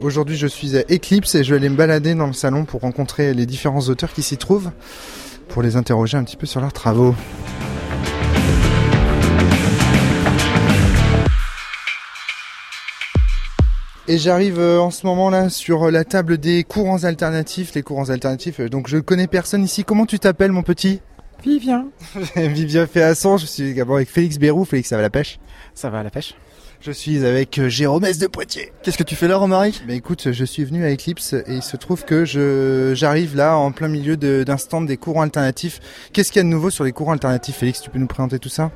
Aujourd'hui, je suis à Eclipse et je vais aller me balader dans le salon pour rencontrer les différents auteurs qui s'y trouvent, pour les interroger un petit peu sur leurs travaux. Et j'arrive euh, en ce moment là sur la table des courants alternatifs, les courants alternatifs. euh, Donc je connais personne ici. Comment tu t'appelles mon petit? Vivien. Vivien Féasson, je suis d'abord avec Félix Bérou. Félix, ça va la pêche? Ça va à la pêche Je suis avec euh, Jérôme S de Poitiers. Qu'est-ce que tu fais là, Romaric? Bah écoute, je suis venu à Eclipse et il se trouve que je j'arrive là en plein milieu de- d'un stand des courants alternatifs. Qu'est-ce qu'il y a de nouveau sur les courants alternatifs? Félix, tu peux nous présenter tout ça?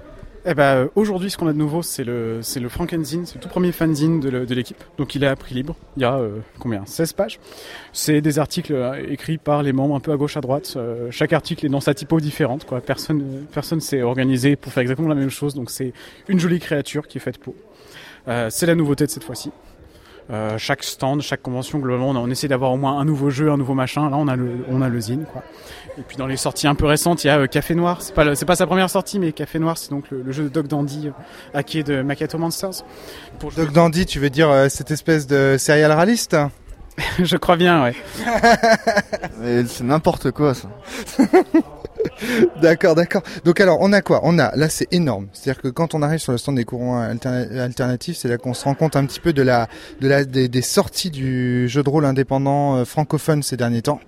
Eh ben, aujourd'hui, ce qu'on a de nouveau, c'est le, c'est le Frankenzine, c'est le tout premier fanzine de, l'équipe. Donc, il est à prix libre. Il y a euh, combien? 16 pages. C'est des articles euh, écrits par les membres un peu à gauche, à droite. Euh, chaque article est dans sa typo différente. Quoi. Personne, personne s'est organisé pour faire exactement la même chose. Donc, c'est une jolie créature qui est faite pour. Euh, c'est la nouveauté de cette fois-ci. Euh, chaque stand, chaque convention, globalement, on, essaie d'avoir au moins un nouveau jeu, un nouveau machin. Là, on a le, on a le zine, quoi. Et puis dans les sorties un peu récentes, il y a euh, Café Noir. C'est pas, le- c'est pas sa première sortie, mais Café Noir, c'est donc le, le jeu de Dog Dandy euh, hacké de Makato Monsters. Pour jouer- Doc Dandy, tu veux dire euh, cette espèce de serial raliste? Je crois bien, ouais. Mais C'est n'importe quoi, ça. D'accord, d'accord. Donc alors, on a quoi? On a, là c'est énorme. C'est-à-dire que quand on arrive sur le stand des courants alterna- alternatifs, c'est là qu'on se rend compte un petit peu de la, de la, des, des sorties du jeu de rôle indépendant euh, francophone ces derniers temps.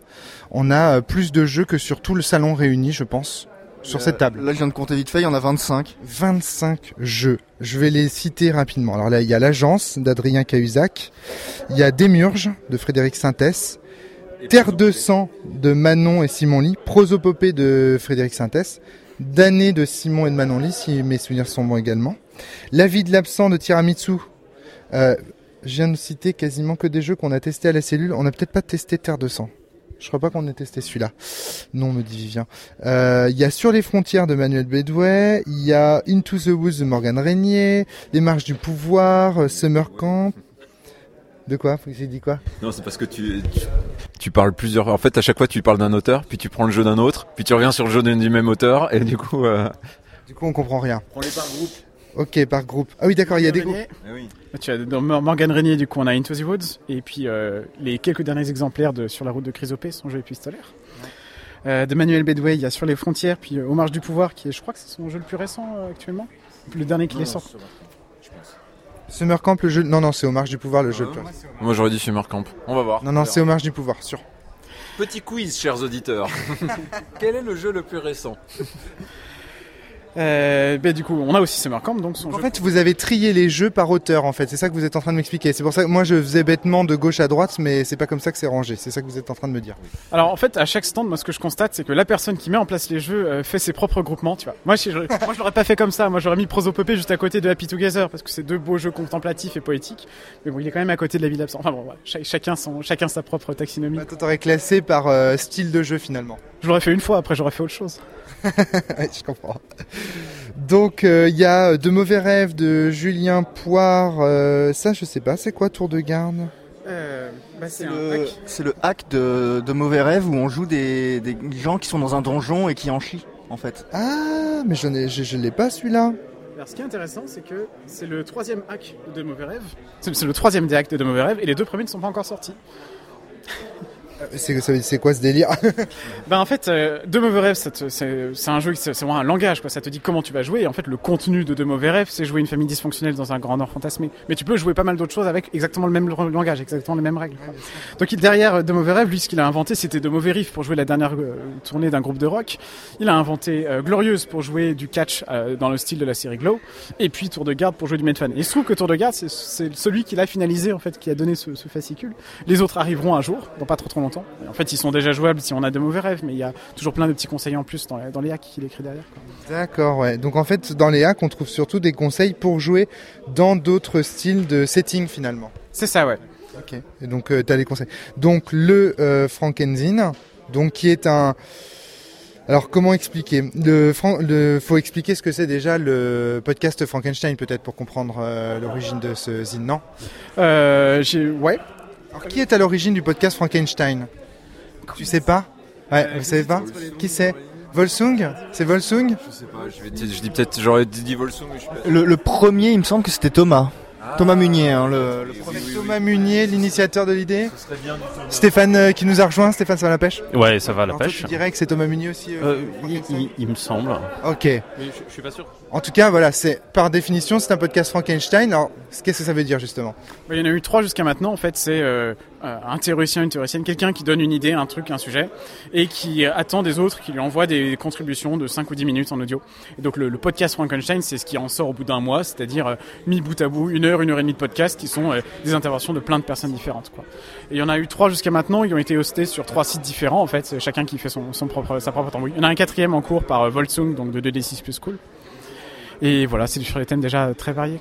On a euh, plus de jeux que sur tout le salon réuni, je pense, sur cette table. Là, je viens de compter vite fait, il y en a 25. 25 jeux. Je vais les citer rapidement. Alors là, il y a l'agence d'Adrien Cahuzac, il y a Démurge de Frédéric Sintès, Terre de sang de Manon et Simon Lee, Prosopopée de Frédéric Sintès, Damné de Simon et de Manon Lee, si mes souvenirs sont bons également, La vie de l'absent de Tiramisu. Euh, je viens de citer quasiment que des jeux qu'on a testés à la cellule. On n'a peut-être pas testé Terre de sang. Je crois pas qu'on ait testé celui-là. Non, me dit Vivien. Euh, Il y a Sur les frontières de Manuel Bedouet, il y a Into the Woods de Morgan Régnier, Les marches du pouvoir, euh, Summer Camp. De quoi? J'ai dit quoi? Non, c'est parce que tu, tu, tu parles plusieurs. En fait, à chaque fois, tu parles d'un auteur, puis tu prends le jeu d'un autre, puis tu reviens sur le jeu du même auteur, et du coup. Euh... Du coup, on comprend rien. Prends les par groupe. Ok, par groupe. Ah oui, d'accord, il y a des groupes. Régnier. oui. Tu as dans Mor- Morgan Régnier, du coup, on a Into the Woods. Et puis, euh, les quelques derniers exemplaires de Sur la route de Chrysopée, son jeu épistolaire. Euh, de Manuel Bedway, il y a Sur les frontières, puis euh, Aux marges du pouvoir, qui est, je crois que c'est son jeu le plus récent euh, actuellement. Le dernier qui est sorti. Summer Camp, le jeu. Non, non, c'est au marge du pouvoir, le jeu. Moi, j'aurais dit Summer Camp. On va voir. Non, non, c'est au marge du pouvoir, sûr. Petit quiz, chers auditeurs. Quel est le jeu le plus récent? Euh, ben, du coup, on a aussi Summer Camp, donc son En jeu. fait, vous avez trié les jeux par auteur, en fait. C'est ça que vous êtes en train de m'expliquer. C'est pour ça que moi, je faisais bêtement de gauche à droite, mais c'est pas comme ça que c'est rangé. C'est ça que vous êtes en train de me dire. Alors en fait, à chaque stand, moi ce que je constate, c'est que la personne qui met en place les jeux euh, fait ses propres groupements, tu vois. Moi, je, moi, je l'aurais pas fait comme ça. Moi, j'aurais mis Prosopopée juste à côté de Happy Together parce que c'est deux beaux jeux contemplatifs et poétiques. Mais bon, il est quand même à côté de la ville absente. Enfin bon, voilà. Cha- chacun son, chacun sa propre taxinomie. Bah, t'aurais classé par euh, style de jeu, finalement. Je l'aurais fait une fois, après j'aurais fait autre chose. Ouais, je comprends. Donc euh, il y a euh, De mauvais rêves de Julien Poire. euh, ça, je sais pas. C'est quoi Tour de garde Euh, bah, C'est le, c'est le hack de, de Mauvais Rêve où on joue des, des gens qui sont dans un donjon et qui en chient, en fait. Ah, mais j'en ai, je, je l'ai pas celui-là. Alors, ce qui est intéressant, c'est que c'est le troisième hack de Mauvais Rêves. C'est c'est le troisième des hacks de De Mauvais Rêves et les deux premiers ne sont pas encore sortis. Euh, C'est quoi ce délire Ben en fait, euh, Mauvais Rêves, c'est un jeu, c'est vraiment un langage, quoi. Ça te dit comment tu vas jouer. Et en fait, le contenu de De Mauvais Rêves, c'est jouer une famille dysfonctionnelle dans un grand nord fantasmé. Mais tu peux jouer pas mal d'autres choses avec exactement le même langage, exactement les mêmes règles. Donc derrière euh, De Mauvais Rêves, lui, ce qu'il a inventé, c'était De Mauvais Riffs pour jouer la dernière euh, tournée d'un groupe de rock. Il a inventé Glorieuse pour jouer du catch dans le style de la série Glow. Et puis Tour de Garde pour jouer du Medfan. Et il trouve que Tour de Garde, c'est- celui qui l'a finalisé, en fait, qui a donné ce, ce fascicule. Les autres arriveront un jour, dans pas trop trop longtemps. En fait, ils sont déjà jouables si on a de mauvais rêves, mais il y a toujours plein de petits conseils en plus dans, les- dans les hacks qu'il écrit derrière. D'accord, ouais. Donc en fait, dans les hacks, on trouve surtout des conseils pour jouer dans d'autres styles de setting finalement. C'est ça, ouais. Ok. Et donc euh, t'as les conseils. Donc le euh, Frankenzine, donc qui est un. Alors comment expliquer? Le, Fran- le faut expliquer ce que c'est déjà le podcast Frankenstein peut-être pour comprendre euh, l'origine de ce zine, non? Euh, j'ai, ouais. Alors qui est à l'origine du podcast Frankenstein Tu sais pas Ouais, vous savez pas Qui c'est Volsung C'est Volsung Je sais pas, je, vais te- je dis peut-être, j'aurais dit Volsung, mais je suis pas. Le, le premier, il me semble que c'était Thomas. Thomas Munier, hein, le, le premier. Thomas Munier, l'initiateur de l'idée. Stéphane euh, qui nous a rejoint. Stéphane, ça va la pêche Ouais, ça va la Alors, toi, pêche. Tu dirais que c'est Thomas Munier aussi euh, Euh, il, il- il me semble. Ok. Mais je, je suis pas sûr. En tout cas, voilà, c'est par définition, c'est un podcast Frankenstein. Alors, qu'est-ce que ça veut dire justement? Il y en a eu trois jusqu'à maintenant. En fait, c'est euh, euh, un théoricien, une théoricienne, quelqu'un qui donne une idée, un truc, un sujet, et qui attend des autres, qui lui envoie des contributions de 5 ou 10 minutes en audio. Et donc le, podcast Frankenstein, c'est ce qui en sort au bout d'un mois, c'est-à-dire euh, mis bout à bout, une heure, une heure et demie de podcast, qui sont euh, des interventions de plein de personnes différentes. Et il y en a eu trois jusqu'à maintenant. Ils ont été hostés sur trois sites différents. En fait, chacun qui fait son, propre, sa propre tambouille. Il y en a un quatrième en cours par Voltsung, donc de 2D6 plus Cool. Et voilà, c'est sur des thèmes déjà très variés.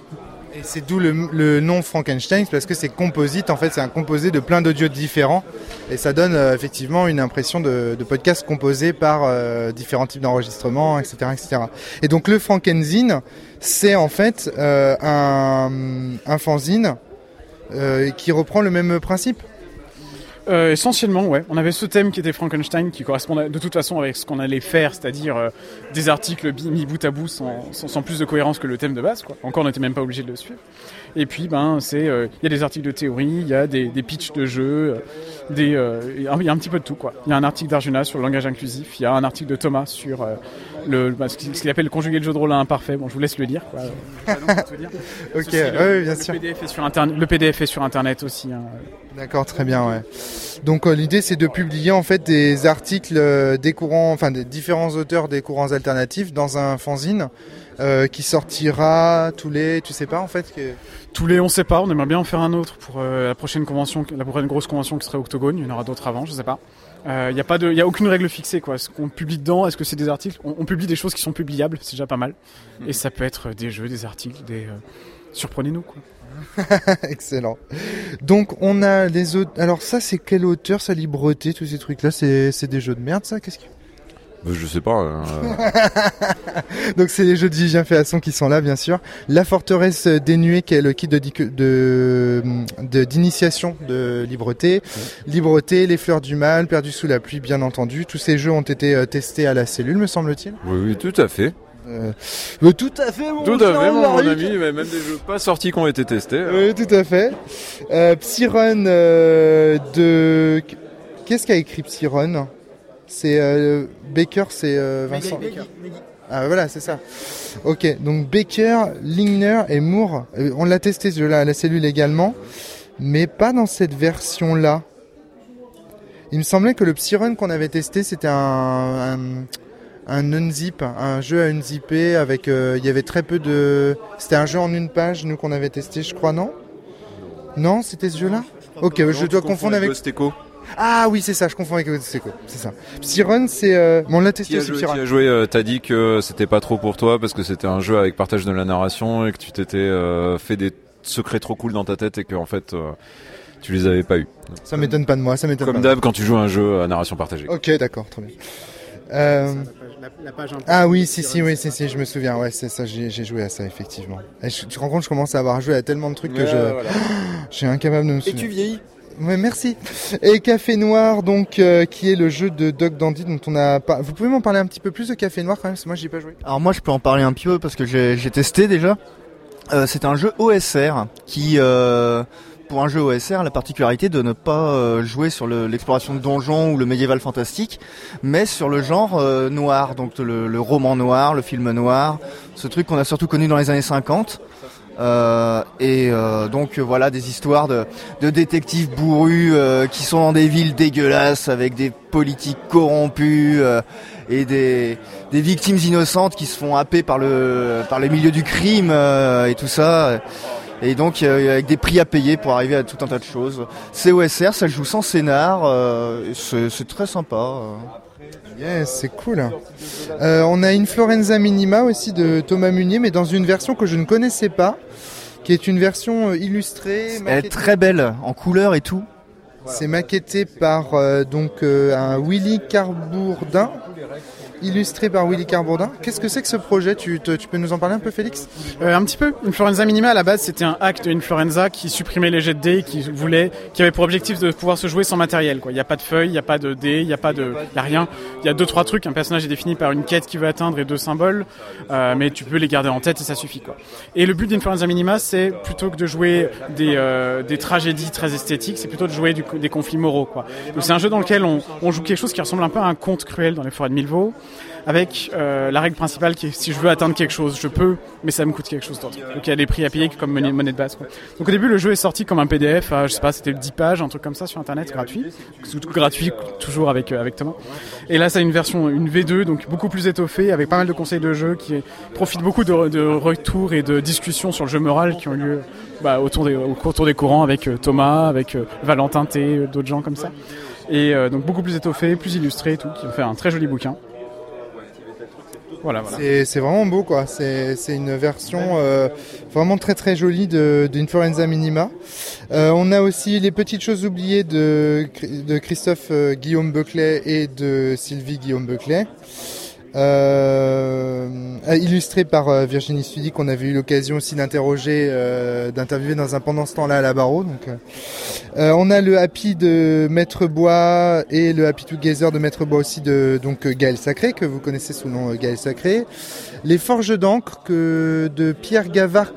Et c'est d'où le, le nom Frankenstein, parce que c'est composite, en fait, c'est un composé de plein d'audios différents. Et ça donne euh, effectivement une impression de, podcast composé par euh, différents types d'enregistrements, etc., etc. Et donc le Frankenzine, c'est en fait euh, un, un fanzine qui reprend le même principe. Euh, essentiellement, ouais. On avait ce thème qui était Frankenstein, qui correspondait de toute façon avec ce qu'on allait faire, c'est-à-dire euh, des articles mis bout à bout sans, plus de cohérence que le thème de base. Quoi. Encore, on n'était même pas obligé de le suivre. Et puis, ben, c'est, euh, il y a des articles de théorie, il y a des, des pitchs de jeux, il y a un- petit peu de tout. Il y a un article d'Arjuna sur le langage inclusif, il y a un article de Thomas sur le, bah, ce qu'il appelle le conjugué de jeu de rôle à imparfait. Bon, je vous laisse le lire. Quoi. Dire. Ok, Ceci, le, ouais, bien le sûr. PDF est sur internet, le PDF est sur internet aussi. hein. D'accord, très bien, ouais. Donc euh, l'idée c'est de publier en fait des articles euh, des courants, enfin des différents auteurs des courants alternatifs dans un fanzine euh, qui sortira tous les, tu sais pas en fait que... Tous les, on sait pas, on aimerait bien en faire un autre pour euh, la prochaine convention, la prochaine grosse convention qui serait Octogone. Il y en aura d'autres avant, je sais pas. Il n'y a pas de, il y a aucune règle fixée quoi. Ce qu'on publie dedans, est-ce que c'est des articles? On, on publie des choses qui sont publiables, c'est déjà pas mal. Et ça peut être des jeux, des articles, des euh, surprenez-nous quoi. Excellent. Donc on a les autres. Alors ça c'est quel auteur, sa libreté, tous ces trucs là, c'est c'est des jeux de merde ça? Qu'est-ce que... Bah, je sais pas. euh, Donc c'est les jeux de Vivien Féasson qui sont là bien sûr. La forteresse dénuée qui est le kit de dic- de de- d'initiation de, libreté. Libreté, les fleurs du mal, perdu sous la pluie bien entendu. Tous ces jeux ont été euh, testés à la cellule me semble-t-il. oui, oui, tout à fait. Euh, euh, tout à fait mon Tout à fait, mon ami. mais Même des jeux pas sortis qui ont été testés. Oui, tout à fait. Euh, Psyrun euh, de. Qu'est-ce qu'a écrit Psyrun C'est euh, Baker, c'est euh, Vincent. Ah voilà, c'est ça. Ok, donc Baker, Lingner et Moore. Euh, on l'a testé ce jeu-là à la cellule également, mais pas dans cette version-là. Il me semblait que le Psyrun qu'on avait testé, c'était un, un, un unzip, un jeu à unzipper avec. euh, il y avait très peu de. C'était un jeu en une page, nous qu'on avait testé, je crois, non? Non, c'était ce jeu-là? Ok, je dois confondre avec. Ghost Echo. Ah oui, c'est ça, je confonds avec c'est quoi C'est ça. Psyrun, c'est. euh, bon, on l'a testé aussi, joué, qui Psyrun. a joué euh, T'as dit que c'était pas trop pour toi parce que c'était un jeu avec partage de la narration et que tu t'étais euh, fait des secrets trop cool dans ta tête et que en fait euh, tu les avais pas eu. Ça m'étonne pas de moi, ça m'étonne Comme d'hab quand tu joues à un jeu à narration partagée. Ok, d'accord, très bien. Euh, ah oui, si, si, oui, si, si, je me souviens. Ouais, c'est ça, j'ai joué à ça, effectivement. Et je- tu te rends compte, je commence à avoir joué à tellement de trucs que je, je suis incapable de me souvenir. vieillis Ouais, merci. Et Café Noir, donc, euh, qui est le jeu de Doc Dandy dont on a pas. Vous pouvez m'en parler un petit peu plus de Café Noir quand même, parce que moi j'y ai pas joué. Alors moi je peux en parler un petit peu parce que j'ai j'ai testé déjà. Euh, c'est un jeu OSR qui, euh, pour un jeu OSR, a la particularité de ne pas jouer sur le- l'exploration de donjons ou le médiéval fantastique, mais sur le genre noir, donc le roman noir, le film noir, ce truc qu'on a surtout connu dans les années 50. Euh, et euh, donc euh, voilà des histoires de, de détectives bourrus euh, qui sont dans des villes dégueulasses avec des politiques corrompus euh, et des, des victimes innocentes qui se font happer par le par les milieux du crime et tout ça et donc avec des prix à payer pour arriver à tout un tas de choses. C'est OSR, ça joue sans scénar, c'est c'est très sympa. Yes, c'est cool. Euh, on a une Florenza Minima aussi de Thomas Munier, mais dans une version que je ne connaissais pas, qui est une version euh, illustrée. Elle est très belle en couleur et tout. C'est maquetté par euh, donc euh, un Willy Carbourdin illustré par Willy Carbondin. Qu'est-ce que c'est que ce projet tu, peux nous en parler un peu, Félix Euh, un petit peu. Influenza Minima à la base c'était un hack de Influenza qui supprimait les jets de dés, qui voulait, qui avait pour objectif de pouvoir se jouer sans matériel. Il n'y a pas de feuilles, il n'y a pas de dés, il n'y a pas de, a rien. Il y a deux trois trucs. Un personnage est défini par une quête qu'il veut atteindre et deux symboles, euh, mais tu peux les garder en tête et ça suffit quoi. Et le but d'Influenza Minima c'est plutôt que de jouer des, euh, des tragédies très esthétiques, c'est plutôt de jouer des conflits moraux c'est un jeu dans lequel on, on joue quelque chose qui ressemble un peu à un conte cruel dans les forêts de Milvaux avec euh, la règle principale qui est si je veux atteindre quelque chose, je peux, mais ça me coûte quelque chose d'autre. Donc il y a des prix à payer comme monnaie, monnaie de base. Quoi. Donc au début, le jeu est sorti comme un PDF, à, je sais pas, c'était 10 pages, un truc comme ça sur internet, gratuit. Gratuit, toujours avec, euh, avec Thomas. Et là, ça a une version, une V2, donc beaucoup plus étoffée, avec pas mal de conseils de jeu qui profitent beaucoup de, de retours et de discussions sur le jeu moral qui ont lieu bah, autour, des, autour des courants avec euh, Thomas, avec euh, Valentin T, euh, d'autres gens comme ça. Et euh, donc beaucoup plus étoffé, plus illustré et tout, qui ont fait un très joli bouquin. Voilà, voilà. C'est vraiment beau, quoi. C'est une version euh, vraiment très très jolie de d'Influenza Minima. Euh, on a aussi les petites choses oubliées de, de Christophe euh, Guillaume Beclet et de Sylvie Guillaume Beclet. Euh, illustré par euh, Virginie Studi qu'on avait eu l'occasion aussi d'interroger, euh, d'interviewer dans un pendant ce temps-là à la barreau. Donc, on a le Happy de Maître Bois et le Happy Together de Maître Bois aussi de donc Gaël Sacré que vous connaissez sous le nom Gaël Sacré. Les Forges d'encre que de Pierre Gavard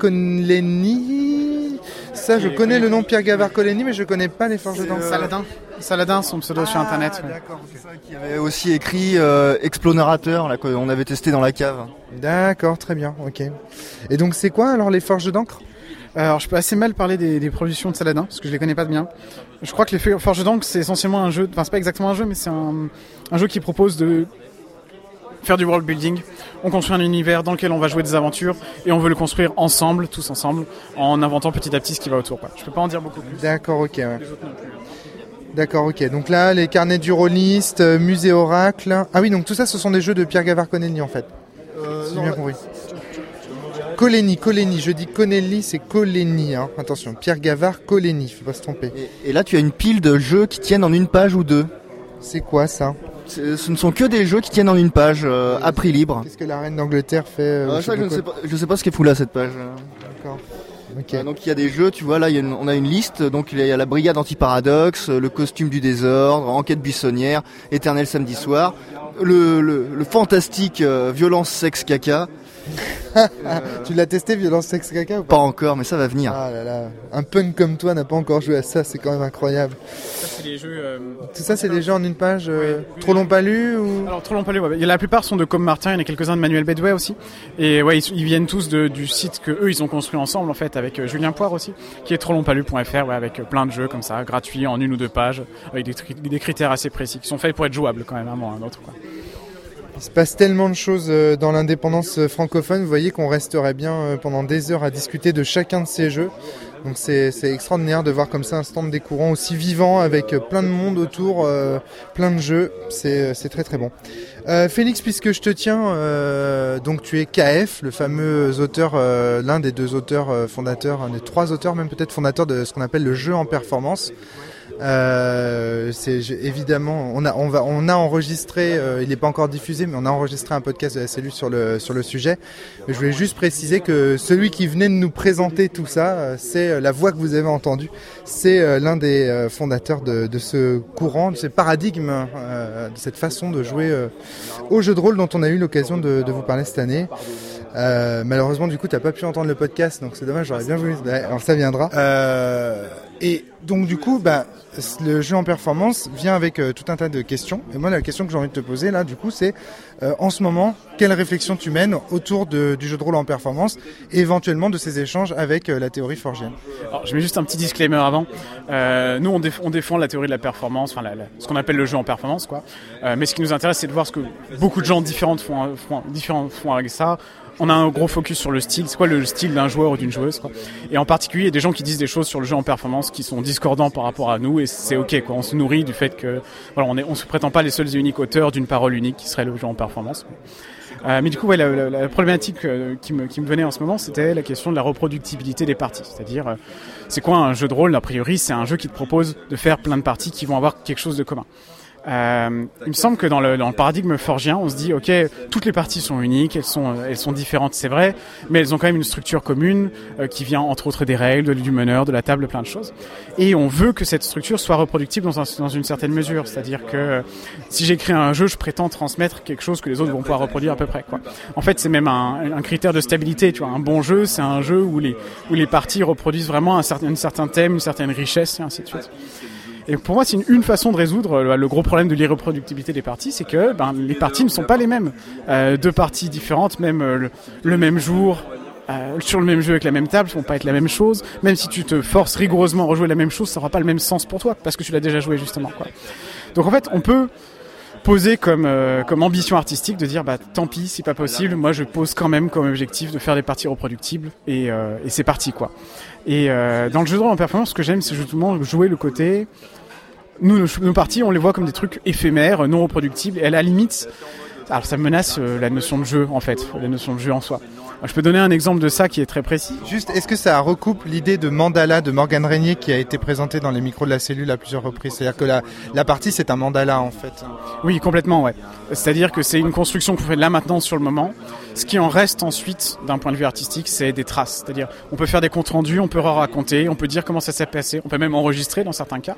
Ça, je connais le nom Pierre Gavard Coleni, mais je connais pas les Forges d'encre. Saladin. Saladin, son pseudo sur internet. ouais. D'accord, ok. Qui avait aussi écrit euh, Explorateur, là qu'on avait testé dans la cave. D'accord, très bien, ok. Et donc c'est quoi alors les Forges d'encre? Alors, je peux assez mal parler des, des productions de Saladin, parce que je les connais pas bien. Je crois que les Forges d'encre, c'est essentiellement un jeu, enfin, c'est pas exactement un jeu, mais c'est un, un jeu qui propose de faire du world building. On construit un univers dans lequel on va jouer des aventures, et on veut le construire ensemble, tous ensemble, en inventant petit à petit ce qui va autour. Quoi. Je peux pas en dire beaucoup plus. D'accord, ok. ouais. D'accord, ok. Donc là, les carnets du rôliste, euh, musée oracle. Ah oui, donc tout ça, ce sont des jeux de Pierre Gavard Connelly en fait. Si j'ai bien compris. Coléni, Coléni. Je dis Connelly, c'est Coléni. Hein. Attention, Pierre Gavard, Coléni. Faut pas se tromper. Et, et là, tu as une pile de jeux qui tiennent en une page ou deux. C'est quoi ça? Ce ne sont que des jeux qui tiennent en une page euh, à prix libre. Qu'est-ce que la reine d'Angleterre fait euh, Ah, ça, je ne sais pas, je sais pas ce qu'elle fout là cette page. D'accord. Euh, donc il y a des jeux, tu vois là, il y a une- on a une liste. Donc il y a la brigade anti-paradoxe, le costume du désordre, enquête buissonnière, éternel samedi soir, le, le, le fantastique violence sexe caca. Tu l'as testé, violence sexe caca ou pas Pas encore, mais ça va venir. Ah là là. Un punk comme toi n'a pas encore joué à ça, c'est quand même incroyable. Ça, c'est les jeux. euh, Tout ça, c'est des jeux en une page euh, trop long pas lu ou Alors trop long pas lu, ouais. La plupart sont de Com Martin, il y en a quelques-uns de Manuel Bedway aussi. Et ouais, ils, ils viennent tous de- du site que eux ils ont construit ensemble en fait avec euh, Julien Poire aussi, qui est trop long pas lu.fr, ouais, avec euh, plein de jeux comme ça, gratuits en une ou deux pages, avec des, critères assez précis, qui sont faits pour être jouables quand même, un moment ou un autre. Quoi. Il se passe tellement de choses euh, dans l'indépendance euh, francophone, vous voyez qu'on resterait bien euh, pendant des heures à discuter de chacun de ces jeux. Donc c'est extraordinaire de voir comme ça un stand des courants aussi vivant avec plein de monde autour, plein de jeux. C'est très très bon. Euh, Félix, puisque je te tiens, euh, donc tu es KF, le fameux auteur, euh, l'un des deux auteurs fondateurs, un des trois auteurs même peut-être fondateurs de ce qu'on appelle le jeu en performance. C'est évidemment, on a, enregistré, il n'est pas encore diffusé, mais on a enregistré un podcast de la cellule sur le sujet. Je voulais juste préciser que celui qui venait de nous présenter tout ça, c'est la voix que vous avez entendue, c'est l'un des fondateurs de, ce courant, de ce paradigme, de cette façon de jouer au jeu de rôle dont on a eu l'occasion de, vous parler cette année. Euh, malheureusement, du coup, t'as pas pu entendre le podcast, donc c'est dommage. J'aurais bien voulu. Ouais, Alors ça viendra. Euh, et donc, du coup, bah, le jeu en performance vient avec euh, tout un tas de questions. Et moi, la question que j'ai envie de te poser là, du coup, c'est en ce moment, quelle réflexion tu mènes autour du jeu de rôle en performance, et éventuellement de ces échanges avec la théorie forgienne? Je mets juste un petit disclaimer avant. Nous, on, déf- on défend la théorie de la performance, enfin ce qu'on appelle le jeu en performance, quoi. Mais ce qui nous intéresse, c'est de voir ce que beaucoup de gens différents font avec ça. On a un gros focus sur le style. C'est quoi le style d'un joueur ou d'une joueuse, quoi? Et en particulier, il y a des gens qui disent des choses sur le jeu en performance qui sont discordants par rapport à nous, et c'est ok, quoi. On se nourrit du fait que, voilà, on est, on se prétend pas les seuls et uniques auteurs d'une parole unique qui serait le jeu en performance. Euh, mais du coup, ouais, la, la- la problématique euh, qui, me, qui me venait en ce moment, c'était la question de la reproductibilité des parties. C'est-à-dire, euh, c'est quoi un jeu de rôle? A priori, c'est un jeu qui te propose de faire plein de parties qui vont avoir quelque chose de commun. Euh, il me semble que dans le, dans le paradigme forgien, on se dit, ok, toutes les parties sont uniques, elles sont, elles sont différentes, c'est vrai, mais elles ont quand même une structure commune euh, qui vient entre autres des règles, du meneur, de la table, plein de choses. Et on veut que cette structure soit reproductible dans, un, dans une certaine mesure, c'est-à-dire que euh, si j'écris un jeu, je prétends transmettre quelque chose que les autres vont pouvoir reproduire à peu près. Quoi. En fait, c'est même un, un, critère de stabilité. Tu vois, un bon jeu, c'est un jeu où les où les parties reproduisent vraiment un certain, un certain thème, une certaine richesse, et ainsi de suite. Et pour moi, c'est une, une, façon de résoudre le, le gros problème de l'irreproductibilité des parties, c'est que ben, les parties ne sont pas les mêmes. Euh, deux parties différentes, même euh, le, le, même jour, euh, sur le même jeu avec la même table, vont pas être la même chose. Même si tu te forces rigoureusement à rejouer la même chose, ça aura pas le même sens pour toi parce que tu l'as déjà joué justement. Quoi. Donc en fait, on peut poser comme euh, comme ambition artistique de dire bah tant pis c'est pas possible. Moi je pose quand même comme objectif de faire des parties reproductibles et, euh, c'est parti quoi. Et euh, dans le jeu de rôle en performance ce que j'aime c'est justement jouer le côté nous nos, nos, parties on les voit comme des trucs éphémères non reproductibles et à la limite alors ça menace la notion de jeu en fait la notion de jeu en soi je peux donner un exemple de ça qui est très précis. Juste, est-ce que ça recoupe l'idée de mandala de Morgan Régnier qui a été présentée dans les micros de la cellule à plusieurs reprises? C'est-à-dire que la, la partie, c'est un mandala en fait. Oui, complètement, ouais. C'est-à-dire que c'est une construction qu'on fait là maintenant sur le moment. Ce qui en reste ensuite, d'un point de vue artistique, c'est des traces. C'est-à-dire, on peut faire des comptes rendus, on peut raconter, on peut dire comment ça s'est passé, on peut même enregistrer dans certains cas.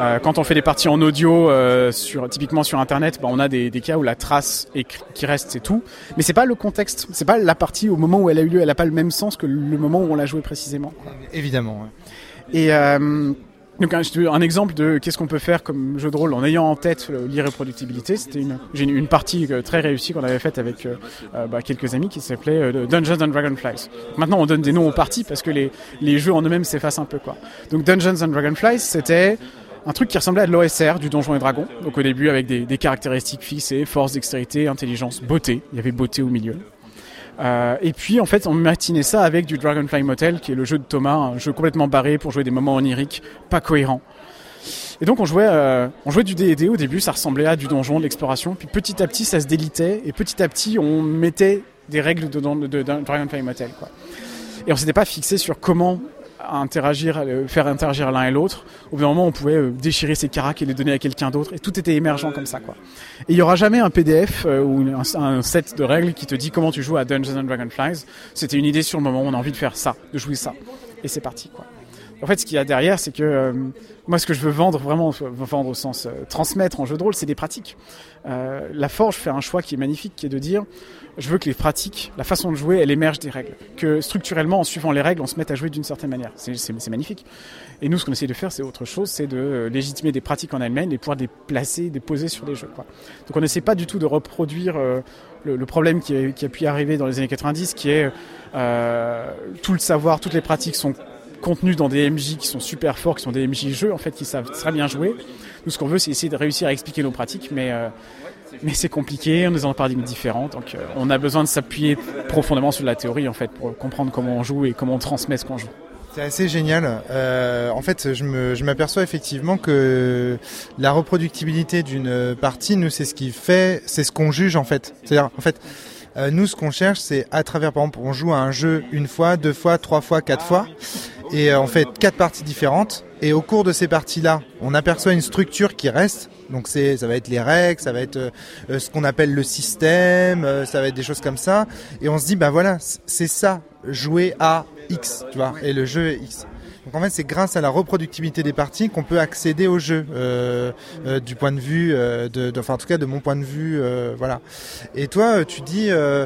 Euh, quand on fait des parties en audio, euh, sur, typiquement sur Internet, bah, on a des, des, cas où la trace qui reste, c'est tout. Mais c'est pas le contexte, c'est pas la partie au moment où elle a eu lieu, elle n'a pas le même sens que le moment où on l'a joué précisément. Évidemment. Ouais. Et euh, donc un, exemple de qu'est-ce qu'on peut faire comme jeu de rôle en ayant en tête l'irreproductibilité. C'était une, une, partie très réussie qu'on avait faite avec euh, bah, quelques amis qui s'appelait euh, Dungeons and Dragonflies. Maintenant, on donne des noms aux parties parce que les, les jeux en eux-mêmes s'effacent un peu quoi. Donc Dungeons and Dragonflies, c'était un truc qui ressemblait à de l'OSR du Donjon et Dragon. Donc au début avec des, des caractéristiques fixées, force, dextérité, intelligence, beauté. Il y avait beauté au milieu. Euh, et puis en fait on matinait ça avec du Dragonfly Motel qui est le jeu de Thomas, un jeu complètement barré pour jouer des moments oniriques, pas cohérents. Et donc on jouait, euh, on jouait du D&D au début, ça ressemblait à du donjon, de l'exploration, puis petit à petit ça se délitait et petit à petit on mettait des règles de, de, de, de Dragonfly Motel quoi. Et on s'était pas fixé sur comment interagir, faire interagir l'un et l'autre. Au bout d'un moment, on pouvait déchirer ses caracs et les donner à quelqu'un d'autre, et tout était émergent comme ça, quoi. Et il y aura jamais un PDF euh, ou un, un, set de règles qui te dit comment tu joues à Dungeons and Dragonflies. C'était une idée sur le moment, on a envie de faire ça, de jouer ça, et c'est parti, quoi. En fait, ce qu'il y a derrière, c'est que euh, moi, ce que je veux vendre vraiment, vendre au sens euh, transmettre en jeu de rôle, c'est des pratiques. Euh, la Forge fait un choix qui est magnifique, qui est de dire, je veux que les pratiques, la façon de jouer, elle émerge des règles. Que structurellement, en suivant les règles, on se mette à jouer d'une certaine manière. C'est magnifique. Et nous, ce qu'on essaie de faire, c'est autre chose, c'est de légitimer des pratiques en elles-mêmes et pouvoir les placer, les poser sur les jeux. Quoi. Donc, on n'essaie pas du tout de reproduire euh, le, le, problème qui a, qui a, pu arriver dans les années 90, qui est euh, tout le savoir, toutes les pratiques sont contenus dans des MJ qui sont super forts, qui sont des MJ jeux en fait, qui savent très bien jouer. Nous, ce qu'on veut, c'est essayer de réussir à expliquer nos pratiques, mais euh, mais c'est compliqué, on est dans un paradigme différent, donc euh, on a besoin de s'appuyer profondément sur la théorie en fait pour comprendre comment on joue et comment on transmet ce qu'on joue. C'est assez génial. Euh, en fait, je m'aperçois effectivement que la reproductibilité d'une partie, nous, c'est ce qui fait, c'est ce qu'on juge en fait. C'est-à-dire, en fait, euh, nous, ce qu'on cherche, c'est à travers, par exemple, on joue à un jeu une fois, deux fois, trois fois, quatre fois, et euh, on fait quatre parties différentes. Et au cours de ces parties-là, on aperçoit une structure qui reste. Donc c'est, ça va être les règles, ça va être euh, ce qu'on appelle le système, ça va être des choses comme ça. Et on se dit, bah voilà, c'est ça, jouer à X, tu vois, et le jeu est X. Donc en fait, c'est grâce à la reproductibilité des parties qu'on peut accéder au jeu euh, euh, du point de vue, euh, de, enfin en tout cas de mon point de vue, euh, voilà. Et toi, tu dis euh,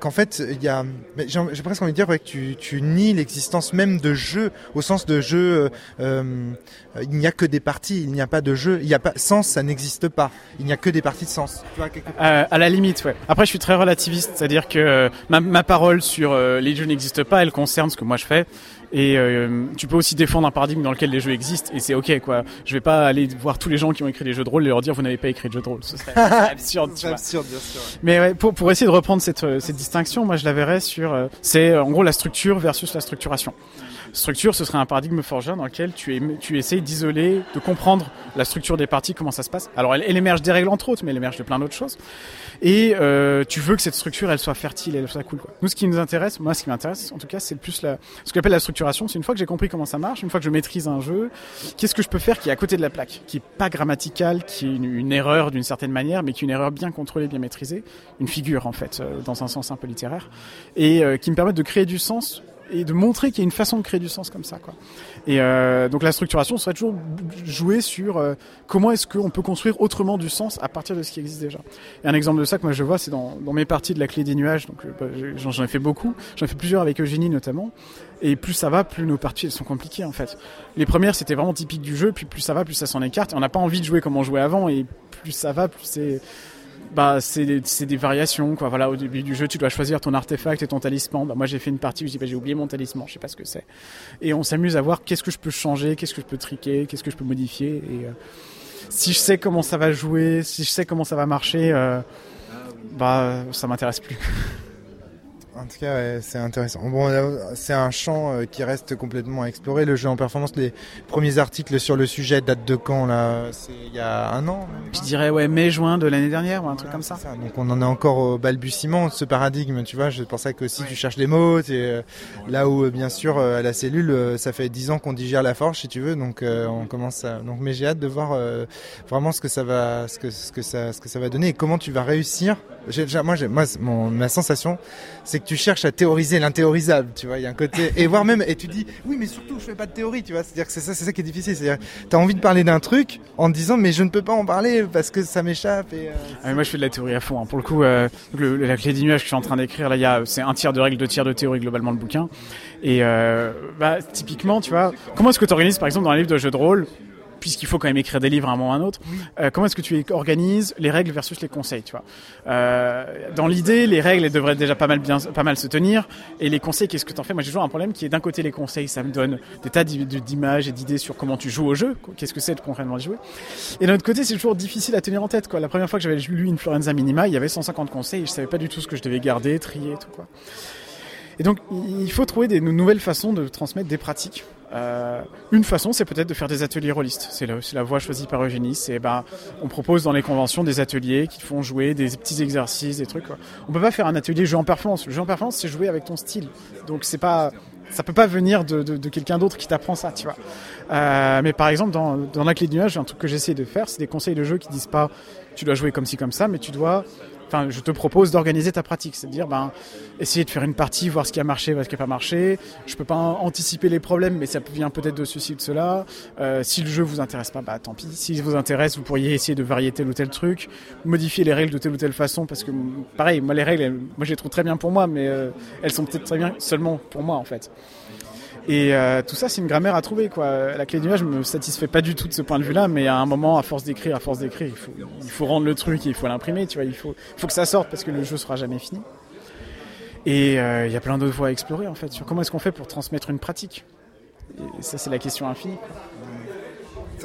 qu'en fait, il y a, j'ai presque envie de dire que tu, tu nies l'existence même de jeux au sens de jeu. il n'y a que des parties, il n'y a pas de jeu, il n'y a pas sens, ça n'existe pas. Il n'y a que des parties de sens. Tu vois, à la limite, ouais. Après, je suis très relativiste, c'est-à-dire que ma, ma parole sur les jeux n'existe pas, elle concerne ce que moi je fais. Et euh, tu peux aussi défendre un paradigme dans lequel les jeux existent et c'est ok quoi. Je vais pas aller voir tous les gens qui ont écrit des jeux de rôle et leur dire vous n'avez pas écrit de jeux de rôle. Ce serait absurde. tu vois. absurde bien sûr. Mais ouais, pour, pour essayer de reprendre cette, cette distinction, moi je la verrais sur c'est en gros la structure versus la structuration. Structure, ce serait un paradigme forgé dans lequel tu, es, tu essayes d'isoler, de comprendre la structure des parties, comment ça se passe. Alors elle, émerge des règles entre autres, mais elle émerge de plein d'autres choses. Et euh, tu veux que cette structure, elle soit fertile, elle soit cool. Nous, ce qui nous intéresse, moi, ce qui m'intéresse, en tout cas, c'est plus ce qu'on appelle la structuration. C'est une fois que j'ai compris comment ça marche, une fois que je maîtrise un jeu, qu'est-ce que je peux faire qui est à côté de la plaque, qui est pas grammatical, qui est une, erreur d'une certaine manière, mais qui est une erreur bien contrôlée, bien maîtrisée, une figure en fait, euh, dans un sens un peu littéraire, et euh, qui me permet de créer du sens et de montrer qu'il y a une façon de créer du sens comme ça. Quoi. Et euh, donc la structuration serait toujours jouer sur euh, comment est-ce qu'on peut construire autrement du sens à partir de ce qui existe déjà. Et un exemple de ça que moi je vois, c'est dans, dans mes parties de la clé des nuages. Donc euh, bah, j'en ai fait beaucoup, j'en ai fait plusieurs avec Eugénie notamment. Et plus ça va, plus nos parties elles sont compliquées en fait. Les premières c'était vraiment typique du jeu, puis plus ça va, plus ça s'en écarte. Et on n'a pas envie de jouer comme on jouait avant, et plus ça va, plus c'est bah c'est des, des, variations quoi. Voilà au début du jeu tu dois choisir ton artefact et ton talisman. Bah moi j'ai fait une partie où bah, j'ai oublié mon talisman je sais pas ce que c'est. Et on s'amuse à voir qu'est-ce que je peux changer qu'est-ce que je peux triquer qu'est-ce que je peux modifier. Et euh, si je sais comment ça va jouer si je sais comment ça va marcher euh, bah ça m'intéresse plus En tout cas, ouais, c'est intéressant. Bon, c'est un champ euh, qui reste complètement à explorer. Le jeu en performance, les premiers articles sur le sujet datent de quand là? C'est il y a un an Je dirais ouais mai-juin de l'année dernière ou un truc comme ça. ça. Donc on en est encore au balbutiement de ce paradigme, tu vois. Je pensais que si ouais. tu cherches les mots, es, euh, là où euh, bien sûr à la cellule, ça fait dix ans qu'on digère la forge, si tu veux. Donc on commence à. Donc mais j'ai hâte de voir vraiment ce que ça va, ce que ce que ça, ce que ça va donner et comment tu vas réussir. Moi, ma sensation, c'est que tu cherches à théoriser l'inthéorisable, tu vois. Il y a un côté et voire même et tu dis oui, mais surtout je fais pas de théorie, tu vois. C'est-à-dire que c'est ça, c'est ça qui est difficile. C'est-à-dire t'as envie de parler d'un truc en te disant mais je ne peux pas en parler parce que ça m'échappe. Et, euh, ah, moi je fais de la théorie à fond. Hein. Pour le coup, euh, la clé des nuages que je suis en train d'écrire là, il y a c'est un tiers de règles, deux tiers de théorie globalement le bouquin. Et euh, bah, typiquement, tu vois, comment est-ce que tu organises par exemple dans un livre de jeu de rôle puisqu'il faut quand même écrire des livres à un moment ou à un autre, euh, comment est-ce que tu organises les règles versus les conseils, tu vois? Euh, Dans l'idée, les règles elles devraient déjà pas mal bien, pas mal se tenir, et les conseils, qu'est-ce que tu en fais? Moi, j'ai toujours un problème qui est d'un côté les conseils, ça me donne des tas d'images et d'idées sur comment tu joues au jeu, qu'est-ce que c'est de concrètement jouer, et d'un autre côté, c'est toujours difficile à tenir en tête, quoi. La première fois que j'avais lu une Florenza Minima, il y avait 150 conseils, et je savais pas du tout ce que je devais garder, trier, tout quoi. Et donc, il faut trouver des nouvelles façons de transmettre des pratiques. Euh, une façon, c'est peut-être de faire des ateliers rôlistes. C'est la, la, voie choisie par Eugénie. C'est ben, on propose dans les conventions des ateliers qui font jouer des petits exercices, des trucs. Quoi. On peut pas faire un atelier jeu en performance. Le jeu en performance, c'est jouer avec ton style. Donc c'est pas, ça peut pas venir de quelqu'un d'autre qui t'apprend ça, tu vois. Euh, mais par exemple, dans, dans la clé du nuage, un truc que j'essaie de faire, c'est des conseils de jeu qui disent pas, tu dois jouer comme ci comme ça, mais tu dois enfin, je te propose d'organiser ta pratique, c'est-à-dire ben, essayer de faire une partie, voir ce qui a marché, voir ce qui n'a pas marché. Je peux pas anticiper les problèmes, mais ça vient peut-être de ceci ou de cela. Euh, si le jeu vous intéresse pas, bah tant pis. S'il vous intéresse, vous pourriez essayer de varier tel ou tel truc, modifier les règles de telle ou telle façon, parce que pareil, moi les règles, moi je les trouve très bien pour moi, mais euh, elles sont peut-être très bien seulement pour moi en fait. Et euh, tout ça, c'est une grammaire à trouver. Quoi. La clé du nuage me satisfait pas du tout de ce point de vue-là, mais à un moment, à force d'écrire, à force d'écrire, il faut, rendre le truc, il faut l'imprimer, tu vois. Il faut, faut que ça sorte parce que le jeu sera jamais fini. Et euh, il y a plein d'autres voies à explorer en fait sur comment est-ce qu'on fait pour transmettre une pratique. Ça, c'est la question infinie.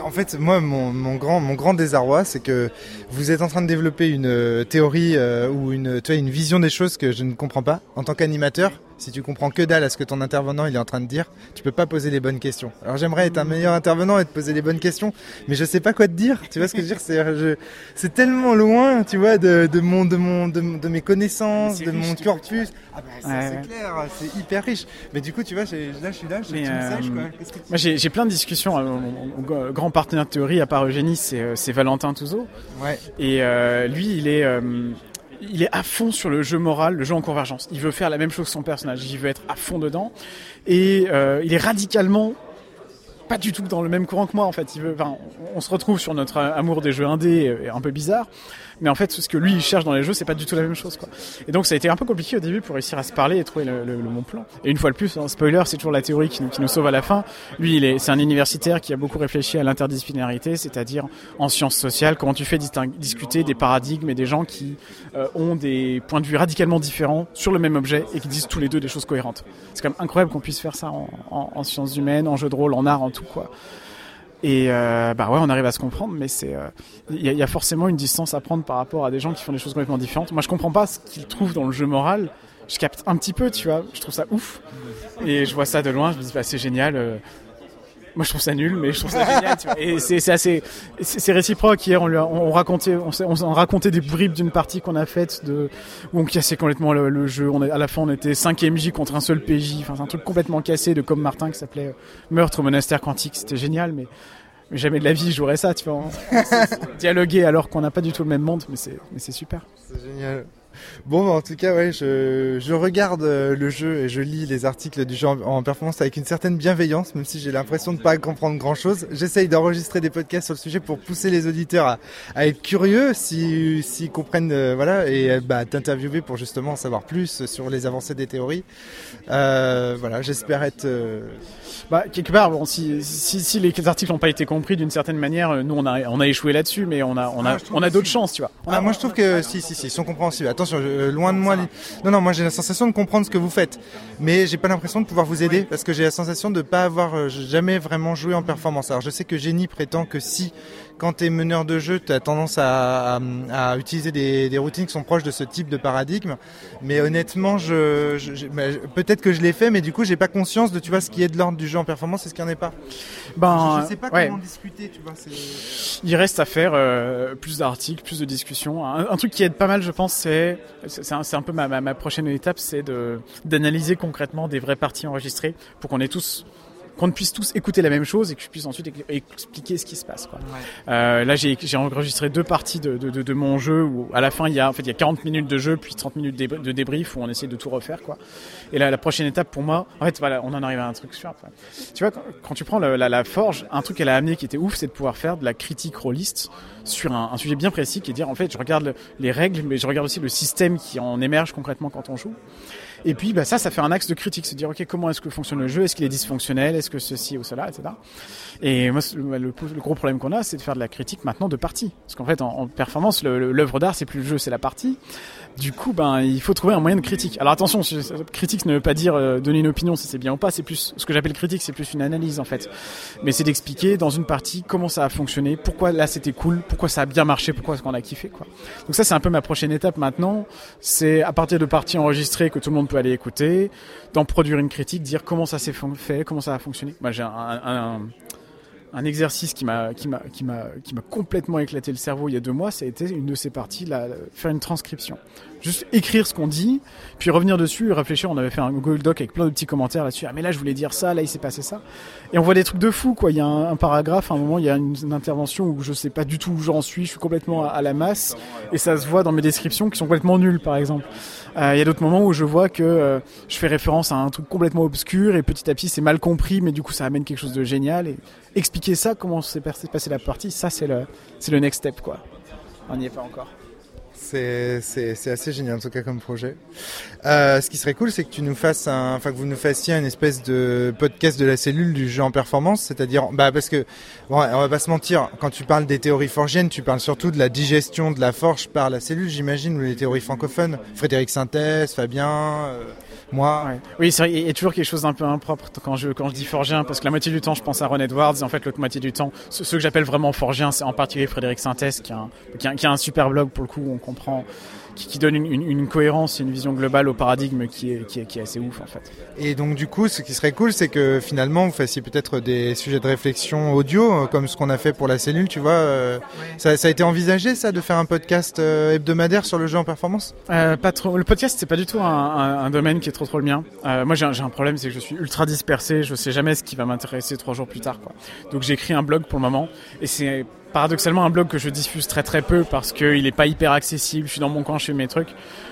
En fait, moi, mon, grand, mon grand désarroi, c'est que vous êtes en train de développer une théorie euh, ou une, tu vois, une vision des choses que je ne comprends pas en tant qu'animateur si tu comprends que dalle à ce que ton intervenant il est en train de dire, tu peux pas poser les bonnes questions. Alors j'aimerais être un meilleur intervenant et te poser les bonnes questions, mais je sais pas quoi te dire. Tu vois ce que je veux dire? C'est c'est tellement loin, tu vois, de, de mon de mon de, de mes connaissances, de mon corpus. Ah bah ouais. c'est clair, c'est hyper riche. Mais du coup, tu vois, là je suis là, je suis euh, quoi. Tu... Moi j'ai plein de discussions. Mon, mon, grand partenaire de théorie à part Eugénie, c'est Valentin Touzeau. Ouais. Et euh, lui, il est euh, il est à fond sur le jeu moral, le jeu en convergence. Il veut faire la même chose que son personnage, il veut être à fond dedans. Et euh, il est radicalement pas du tout dans le même courant que moi en fait. Il veut, on se retrouve sur notre amour des jeux indés, un peu bizarre. Mais en fait, ce que lui il cherche dans les jeux, c'est pas du tout la même chose, quoi. Et donc, ça a été un peu compliqué au début pour réussir à se parler et trouver le, le, le bon plan. Et une fois de plus, hein, spoiler, c'est toujours la théorie qui nous, qui nous sauve à la fin. Lui, il est, c'est un universitaire qui a beaucoup réfléchi à l'interdisciplinarité, c'est-à-dire en sciences sociales, comment tu fais discuter des paradigmes et des gens qui euh, ont des points de vue radicalement différents sur le même objet et qui disent tous les deux des choses cohérentes. C'est quand même incroyable qu'on puisse faire ça en, en, en sciences humaines, en jeu de rôle, en art, en tout, quoi. Et euh, bah ouais, on arrive à se comprendre, mais c'est il euh, y, y, a forcément une distance à prendre par rapport à des gens qui font des choses complètement différentes. Moi, je comprends pas ce qu'ils trouvent dans le jeu moral. je capte un petit peu, tu vois. Je trouve ça ouf. Et je vois ça de loin, je me dis, bah, c'est génial. Moi, je trouve ça nul, mais je trouve ça génial. tu vois. Et c'est assez, c'est réciproque. Hier, on, lui a- on racontait, on, racontait des bribes d'une partie qu'on a faite de où on cassait complètement le, le jeu. On à la fin, on était 5 MJ contre un seul PJ. Enfin, c'est un truc complètement cassé de comme Martin qui s'appelait euh, Meurtre au monastère quantique. C'était génial, mais, mais jamais de la vie je jouerais ça, tu vois. On- Dialoguer alors qu'on n'a pas du tout le même monde, mais c'est super. C'est génial. Bon, en tout cas, ouais, je, je regarde euh, le jeu et je lis les articles du jeu en, en performance avec une certaine bienveillance, même si j'ai l'impression de pas comprendre grand chose. J'essaye d'enregistrer des podcasts sur le sujet pour pousser les auditeurs à, à être curieux, s'ils s'ils comprennent, euh, voilà, et euh, bah, t'interviewer pour justement en savoir plus sur les avancées des théories. Euh, voilà, j'espère être. euh, Bah, quelque part, bon, si, si, si les articles n'ont pas été compris d'une certaine manière, nous on a, on a échoué là-dessus, mais on a, on a, Ah, on a d'autres si. chances, tu vois. Ah, moi je trouve que si, si, si, ils sont compréhensibles. Attention, euh, loin de moi. Non, non, moi j'ai la sensation de comprendre ce que vous faites, mais j'ai pas l'impression de pouvoir vous aider parce que j'ai la sensation de pas avoir euh, jamais vraiment joué en performance. Alors je sais que Génie prétend que si, quand t'es meneur de jeu, t'as tendance à, à, à utiliser des, des routines qui sont proches de ce type de paradigme, mais honnêtement, je, je- je- bah, peut-être que je l'ai fait, mais du coup j'ai pas conscience de tu vois ce qui est de l'ordre du jeu en performance et ce qui en est pas. ben, je, je sais pas ouais. comment discuter, tu vois. Il reste à faire euh, plus d'articles, plus de discussions. Un, un truc qui aide pas mal, je pense, c'est c'est un, peu ma, ma, ma prochaine étape, c'est de d'analyser concrètement des vraies parties enregistrées pour qu'on ait tous qu'on puisse tous écouter la même chose et que je puisse ensuite ex- expliquer ce qui se passe. Quoi. Euh, là, j'ai j'ai enregistré deux parties de, de, de, de mon jeu où à la fin il y a en fait il y a 40 minutes de jeu puis 30 minutes de débrief où on essaie de tout refaire quoi. Et là, la prochaine étape pour moi, en fait voilà, on en arrive à un truc quoi. Tu vois, quand, quand tu prends le- la, la forge, un truc qu'elle a amené qui était ouf, c'est de pouvoir faire de la critique rôliste sur un, un sujet bien précis, qui est dire en fait, je regarde le- les règles, mais je regarde aussi le système qui en émerge concrètement quand on joue. Et puis bah, ça, ça fait un axe de critique, se dire ok, comment est-ce que fonctionne le jeu, est-ce qu'il est dysfonctionnel, est-ce que ceci ou cela, etc. Et moi, le, gros problème qu'on a, c'est de faire de la critique maintenant de partie, parce qu'en fait, en, en performance, l'œuvre d'art, c'est plus le jeu, c'est la partie. Du coup, ben, il faut trouver un moyen de critique. Alors attention, critique ne veut pas dire euh, donner une opinion si c'est bien ou pas. C'est plus ce que j'appelle critique, c'est plus une analyse en fait. Mais c'est d'expliquer dans une partie comment ça a fonctionné, pourquoi là c'était cool, pourquoi ça a bien marché, pourquoi est-ce qu'on a kiffé quoi. Donc ça c'est un peu ma prochaine étape maintenant. C'est à partir de parties enregistrées que tout le monde peut aller écouter, d'en produire une critique, dire comment ça s'est fait, comment ça a fonctionné. Moi j'ai un, un, un exercice qui m'a complètement éclaté le cerveau il y a deux mois, ça a été une de ces parties, là, faire une transcription, juste écrire ce qu'on dit, puis revenir dessus, réfléchir. On avait fait un Google Doc avec plein de petits commentaires là-dessus. Ah mais là je voulais dire ça, là il s'est passé ça, et on voit des trucs de fou quoi. Il y a un, un paragraphe, à un moment il y a une, intervention où je sais pas du tout où j'en suis, je suis complètement à la masse, et ça se voit dans mes descriptions qui sont complètement nulles par exemple. Euh, Il y a d'autres moments où je vois que euh, je fais référence à un truc complètement obscur et petit à petit c'est mal compris, mais du coup ça amène quelque chose de génial. Et expliquer ça, comment s'est passé la partie, ça c'est le, c'est le next step quoi. On n'y est pas encore. C'est, assez génial en tout cas comme projet. Euh, ce qui serait cool, c'est que tu nous fasses un, enfin que vous nous fassiez une espèce de podcast de la cellule du jeu en performance, c'est-à-dire, bah parce que, bon, on va pas se mentir, quand tu parles des théories forgiennes, tu parles surtout de la digestion de la forge par la cellule, j'imagine, ou les théories francophones. Frédéric Synthèse, Fabien, euh, moi. Oui, c'est il y a toujours quelque chose d'un peu impropre quand je, quand je dis forgien, parce que la moitié du temps je pense à Ron Edwards, et en fait l'autre moitié du temps, ce, ce que j'appelle vraiment forgien, c'est en particulier Frédéric Synthèse, qui qui, qui a un super blog pour le coup, où on comprend, qui, qui donne une, une, une cohérence et une vision globale au paradigme qui est, qui est, qui est assez ouf en fait. Et donc du coup, ce qui serait cool, c'est que finalement, vous fassiez peut-être des sujets de réflexion audio, euh, comme ce qu'on a fait pour la cellule, tu vois. euh, ça, ça a été envisagé, ça, de faire un podcast euh, hebdomadaire sur le jeu en performance? Euh, pas trop. Le podcast, c'est pas du tout un, un, un domaine qui est trop trop le mien. Euh, moi, j'ai un, problème, c'est que je suis ultra dispersé. Je sais jamais ce qui va m'intéresser trois jours plus tard. Quoi. Donc, j'ai écrit un blog pour le moment, et c'est paradoxalement un blog que je diffuse très très peu parce qu'il est pas hyper accessible. Je suis dans mon coin, je fais mes trucs.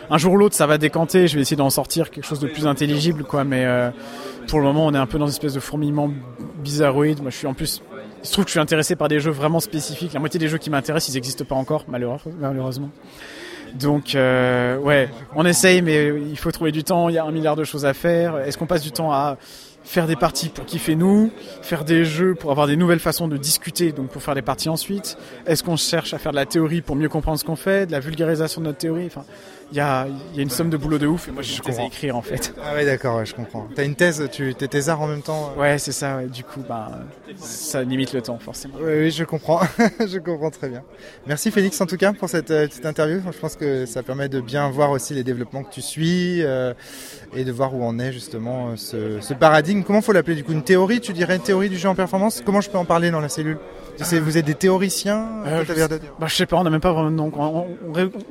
Un jour ou l'autre, ça va décanter. Je vais essayer d'en sortir quelque chose de plus intelligible, quoi. Mais euh, pour le moment, on est un peu dans une espèce de fourmillement bizarroïde. Moi, je suis en plus. Il se trouve que je suis intéressé par des jeux vraiment spécifiques. La moitié des jeux qui m'intéressent, ils n'existent pas encore, malheureusement. Donc, euh, ouais, on essaye, mais il faut trouver du temps. Il y a un milliard de choses à faire. Est-ce qu'on passe du temps à faire des parties pour kiffer nous, faire des jeux pour avoir des nouvelles façons de discuter, donc pour faire des parties ensuite. Est-ce qu'on cherche à faire de la théorie pour mieux comprendre ce qu'on fait, de la vulgarisation de notre théorie Enfin, il y y a une somme de boulot de ouf et moi je, comprends. écrire en fait. Ah ouais, d'accord, ouais, je comprends. T'as une thèse, tu t'es thésard en même temps euh Ouais, c'est ça. ouais. Du coup, bah, ça limite le temps forcément. Oui, oui, je comprends. je comprends très bien. Merci Félix en tout cas pour cette euh, petite interview. Je pense que ça permet de bien voir aussi les développements que tu suis euh, et de voir où en est justement ce, ce paradigme. Comment faut l'appeler du coup? Une théorie Tu dirais une théorie du jeu en performance? Comment je peux en parler dans la cellule? Vous êtes des théoriciens Euh, de dire. Bah, je sais pas, on n'a même pas vraiment de nom. On, on-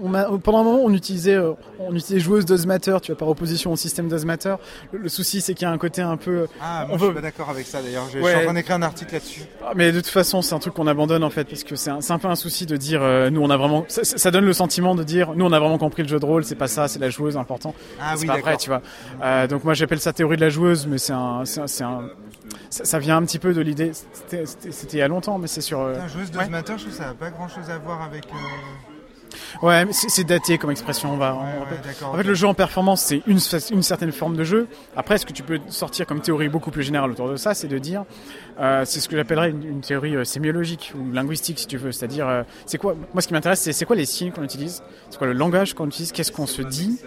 on- on pendant un moment, on utilisait, euh, on utilisait joueuse d'Ozmatter, tu vois, par opposition au système d'Ozmatter. Le, le souci, c'est qu'il y a un côté un peu. Ah, on moi, je veut- suis pas d'accord avec ça d'ailleurs. Je, je Ouais. suis en train d'écrire un article là-dessus. Ah, Mais de toute façon, c'est un truc qu'on abandonne en fait, parce que c'est un, peu un souci de dire, euh, nous, on a vraiment. Ça, donne le sentiment de dire, nous, on a vraiment compris le jeu de rôle. C'est pas ça, c'est la joueuse important. Ah c'est pas vrai, tu vois. Euh, donc moi, j'appelle ça théorie de la joueuse, mais c'est un, c'est un, c'est un- ça, ça vient un petit peu de l'idée. C'était il y a longtemps, mais c'est sur. euh, joueuse Ouais. d'Ozmatter, je trouve que ça n'a pas grand chose à voir avec. euh, Ouais, mais c'est daté comme expression. On va. on- d'accord. En fait, le jeu en performance, c'est une, une certaine forme de jeu. Après, ce que tu peux sortir comme théorie beaucoup plus générale autour de ça, c'est de dire, euh, c'est ce que j'appellerais une, une théorie euh, sémiologique ou linguistique, si tu veux. C'est-à-dire, euh, c'est quoi Moi, ce qui m'intéresse, c'est c'est quoi les signes qu'on utilise? C'est quoi le langage qu'on utilise? Qu'est-ce qu'on se dit?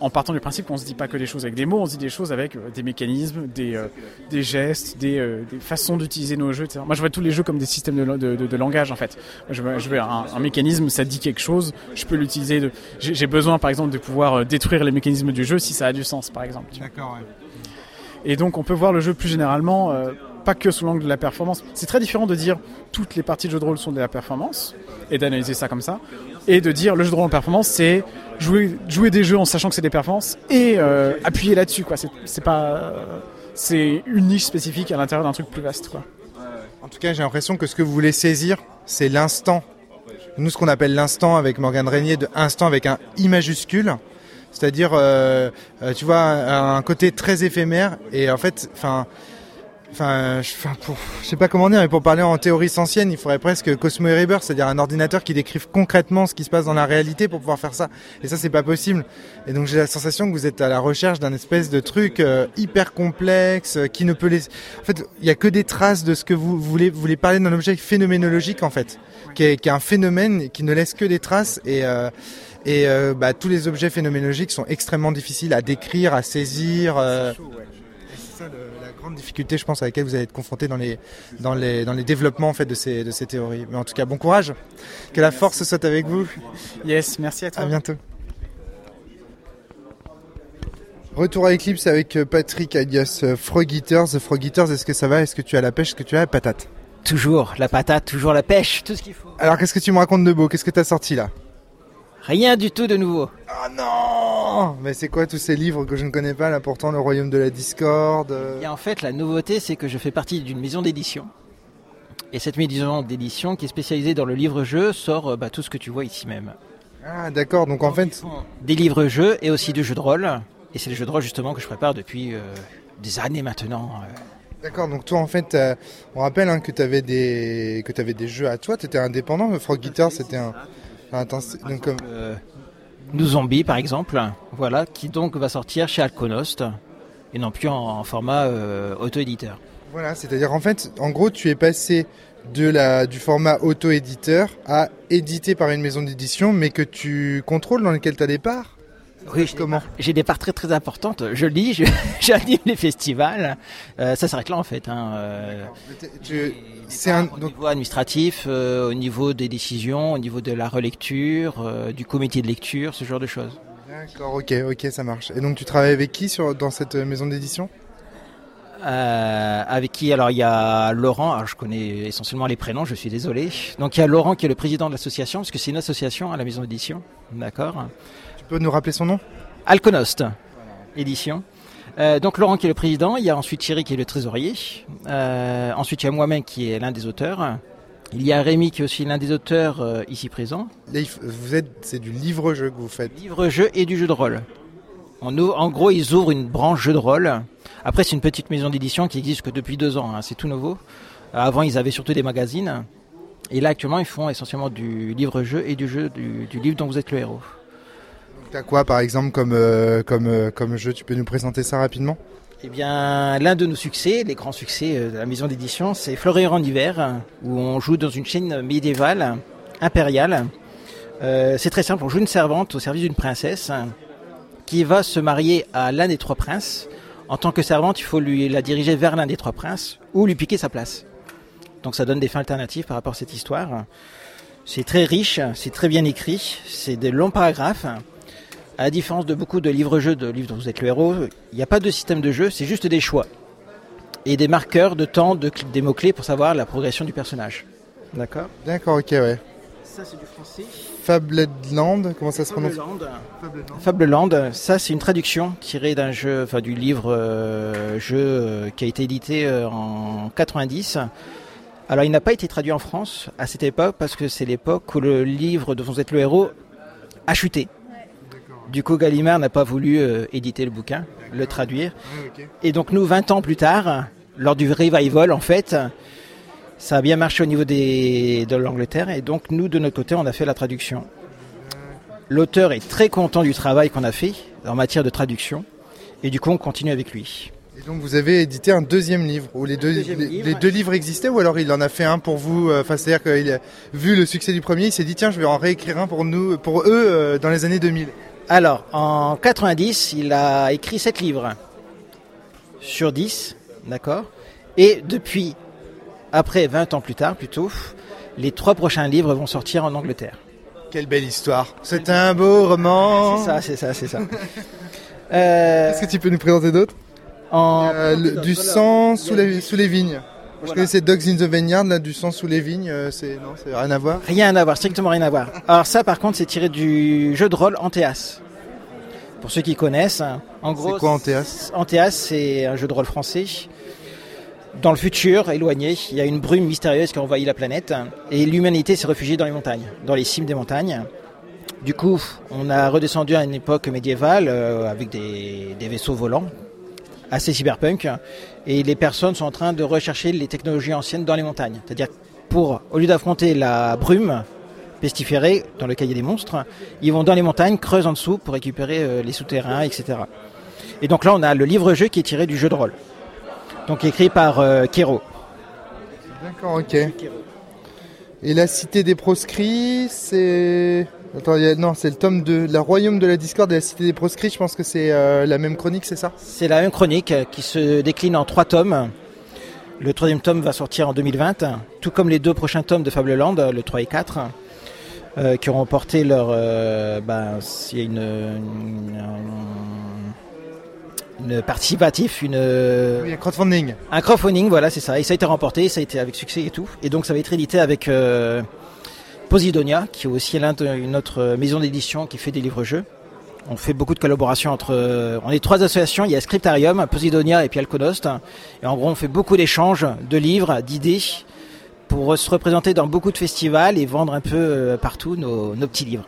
En partant du principe qu'on se dit pas que des choses avec des mots, on se dit des choses avec euh, des mécanismes, des, euh, des gestes, des, euh, des façons d'utiliser nos jeux, etc. Moi, je vois tous les jeux comme des systèmes de, de, de- de langage, en fait. Je je veux un, un mécanisme, ça dit quelque chose, je peux l'utiliser. J'ai besoin, par exemple, de pouvoir détruire les mécanismes du jeu si ça a du sens, par exemple. D'accord, ouais. Et donc, on peut voir le jeu plus généralement, euh, pas que sous l'angle de la performance. C'est très différent de dire toutes les parties de jeu de rôle sont de la performance et d'analyser ça comme ça, et de dire le jeu de rôle en performance, c'est jouer, des jeux en sachant que c'est des performances et euh, appuyer là-dessus. quoi. C'est pas, euh, c'est une niche spécifique à l'intérieur d'un truc plus vaste. Quoi. En tout cas, j'ai l'impression que ce que vous voulez saisir, c'est l'instant. Nous, ce qu'on appelle l'instant avec Morgane Régnier, de instant avec un I majuscule. C'est-à-dire, euh, tu vois, un côté très éphémère. Et en fait, enfin, enfin, je, enfin, pour, je sais pas comment dire, mais pour parler en théorie ancienne, il faudrait presque Cosmo et c'est-à-dire un ordinateur qui décrive concrètement ce qui se passe dans la réalité pour pouvoir faire ça. Et ça, c'est pas possible. Et donc, j'ai la sensation que vous êtes à la recherche d'un espèce de truc euh, hyper complexe euh, qui ne peut les. En fait, il y a que des traces de ce que vous voulez. Vous voulez parler d'un objet phénoménologique en fait, qui est, qui est un phénomène qui ne laisse que des traces et. Euh, et bah, tous les objets phénoménologiques sont extrêmement difficiles à décrire, à saisir. euh, et c'est ça le- grande difficulté, je pense, à laquelle vous allez être confronté dans les, dans les, dans les développements en fait, de, ces, de ces théories. Mais en tout cas, bon courage. Que la force soit avec vous. Yes, merci à toi. À bientôt. Retour à Eclipse avec euh, Patrick alias euh, Frog Eaters. Frog Eaters, est-ce que ça va? Est-ce que tu as la pêche? Est-ce que tu as la patate? Toujours la patate, toujours la pêche, tout ce qu'il faut. Alors, qu'est-ce que tu me racontes de beau? Qu'est-ce que tu as sorti là? Rien du tout de nouveau. Oh non Mais c'est quoi tous ces livres que je ne connais pas là pourtant Le Royaume de la Discorde euh, Et en fait, la nouveauté, c'est que je fais partie d'une maison d'édition. Et cette maison d'édition, qui est spécialisée dans le livre-jeu, sort euh, bah, tout ce que tu vois ici même. Ah d'accord, donc en fait... Des livres-jeux et aussi du jeu de rôle. Et c'est le jeu de rôle justement que je prépare depuis euh, des années maintenant. euh. D'accord, donc toi en fait, euh, on rappelle hein, que tu avais, des... que avais des jeux à toi, tu étais indépendant, le Frog Eater c'était un... Donc, comme- Euh, Nous Zombies, par exemple, voilà, qui donc va sortir chez Alconost et non plus en, en format euh, auto-éditeur. Voilà, c'est-à-dire en fait, en gros, tu es passé de la, du format auto-éditeur à édité par une maison d'édition, mais que tu contrôles dans lequel tu as des parts Oui, j'ai Comment J'ai des parts très très importantes. Je lis, je- j'anime les festivals. Euh, ça s'arrête là en fait. Hein. euh. C'est un... Au Donc, niveau administratif, euh, au niveau des décisions, au niveau de la relecture, euh, du comité de lecture, ce genre de choses. D'accord, ok, ok, ça marche. Et donc tu travailles avec qui sur, dans cette maison d'édition? Euh, avec qui? Alors il y a Laurent, alors je connais essentiellement les prénoms, je suis désolé. Donc il y a Laurent qui est le président de l'association, parce que c'est une association à la maison d'édition, d'accord Tu peux nous rappeler son nom? Alconost, édition. Euh, donc Laurent qui est le président, il y a ensuite Thierry qui est le trésorier, Euh, ensuite il y a moi-même qui est l'un des auteurs, il y a Rémi qui est aussi l'un des auteurs euh, ici présent, vous êtes, c'est du livre-jeu que vous faites. livre-jeu et du jeu de rôle. En, gros, ils ouvrent une branche jeu de rôle. Après, c'est une petite maison d'édition qui existe que depuis deux ans, hein, c'est tout nouveau. Avant, ils avaient surtout des magazines. Et là, actuellement, ils font essentiellement du livre-jeu et du jeu du, du livre dont vous êtes le héros. T'as quoi par exemple comme, euh, comme, euh, comme jeu? Tu peux nous présenter ça rapidement? Eh bien, l'un de nos succès, les grands succès euh, de la maison d'édition, c'est Fleurir en hiver, où on joue dans une chaîne médiévale, impériale, c'est très simple, on joue une servante au service d'une princesse qui va se marier à l'un des trois princes. En tant que servante, il faut lui la diriger vers l'un des trois princes ou lui piquer sa place. Donc ça donne des fins alternatives par rapport à cette histoire. C'est très riche, c'est très bien écrit, c'est des longs paragraphes. À la différence de beaucoup de livres-jeux, de livres dont vous êtes le héros, il n'y a pas de système de jeu, c'est juste des choix. Et des marqueurs de temps, de, des mots-clés pour savoir la progression du personnage. D'accord D'accord, ok, ouais. Ça, c'est du français. Fableland, comment ça se prononce Fableland, ça c'est une traduction tirée d'un jeu, enfin du livre euh, jeu euh, qui a été édité euh, en 90. Alors il n'a pas été traduit en France à cette époque parce que c'est l'époque où le livre dont vous êtes le héros a chuté. Du coup Gallimard n'a pas voulu euh, éditer le bouquin, le traduire. Et donc nous, 20 ans plus tard, lors du revival en fait, ça a bien marché au niveau des, de l'Angleterre et donc nous de notre côté on a fait la traduction. L'auteur est très content du travail qu'on a fait en matière de traduction et du coup on continue avec lui. Et donc vous avez édité un deuxième livre où les deux, deuxième les, livre, les ouais. deux livres existaient ou alors il en a fait un pour vous euh, Enfin c'est-à-dire qu'il a vu le succès du premier, il s'est dit tiens je vais en réécrire un pour nous, pour eux euh, dans les années 2000. Alors en 90 il a écrit 7 livres sur 10, d'accord Et depuis, après 20 ans plus tard plutôt, les trois prochains livres vont sortir en Angleterre. Quelle belle histoire. C'est un beau roman. C'est ça, c'est ça, c'est ça. Euh, Qu'est-ce que tu peux nous présenter d'autre? en... Euh, le- Du sang sous les, sous les vignes. Je connaissais Dogs in the Vineyard, là, du sang sous les vignes, euh, c'est non, c'est rien à voir. Rien à voir, strictement rien à voir. Alors ça, par contre, c'est tiré du jeu de rôle Anteas. Pour ceux qui connaissent, hein. en gros, C'est quoi Anteas Anteas, c'est un jeu de rôle français. Dans le futur éloigné, il y a une brume mystérieuse qui a envahi la planète et l'humanité s'est réfugiée dans les montagnes, dans les cimes des montagnes. Du coup, on a redescendu à une époque médiévale euh, avec des, des vaisseaux volants, assez cyberpunk, et les personnes sont en train de rechercher les technologies anciennes dans les montagnes. C'est-à-dire, pour, au lieu d'affronter la brume pestiférée, dans lequel il y a des monstres, ils vont dans les montagnes, creusent en dessous pour récupérer euh, les souterrains, etc. Et donc là, on a le livre-jeu qui est tiré du jeu de rôle. Donc écrit par euh, Kero. D'accord, ok. Et la cité des proscrits, c'est. Attends, non, c'est le tome de la Royaume de la Discorde et la cité des proscrits. Je pense que c'est euh, la même chronique, c'est ça? C'est la même chronique euh, qui se décline en trois tomes. Le troisième tome va sortir en 2020, tout comme les deux prochains tomes de Fableland, le 3 et 4, euh, qui auront porté leur... ben, y a une participatif, une, Oui, un crowdfunding. un crowdfunding, voilà, c'est ça. Et ça a été remporté, ça a été avec succès et tout. Et donc ça va être édité avec euh, Posidonia, qui est aussi l'un de- une autre maison d'édition qui fait des livres-jeux. On fait beaucoup de collaborations entre. euh, on est trois associations. Il y a Scriptarium, Posidonia et puis Alconost. Et en gros, on fait beaucoup d'échanges de livres, d'idées pour se représenter dans beaucoup de festivals et vendre un peu euh, partout nos, nos petits livres.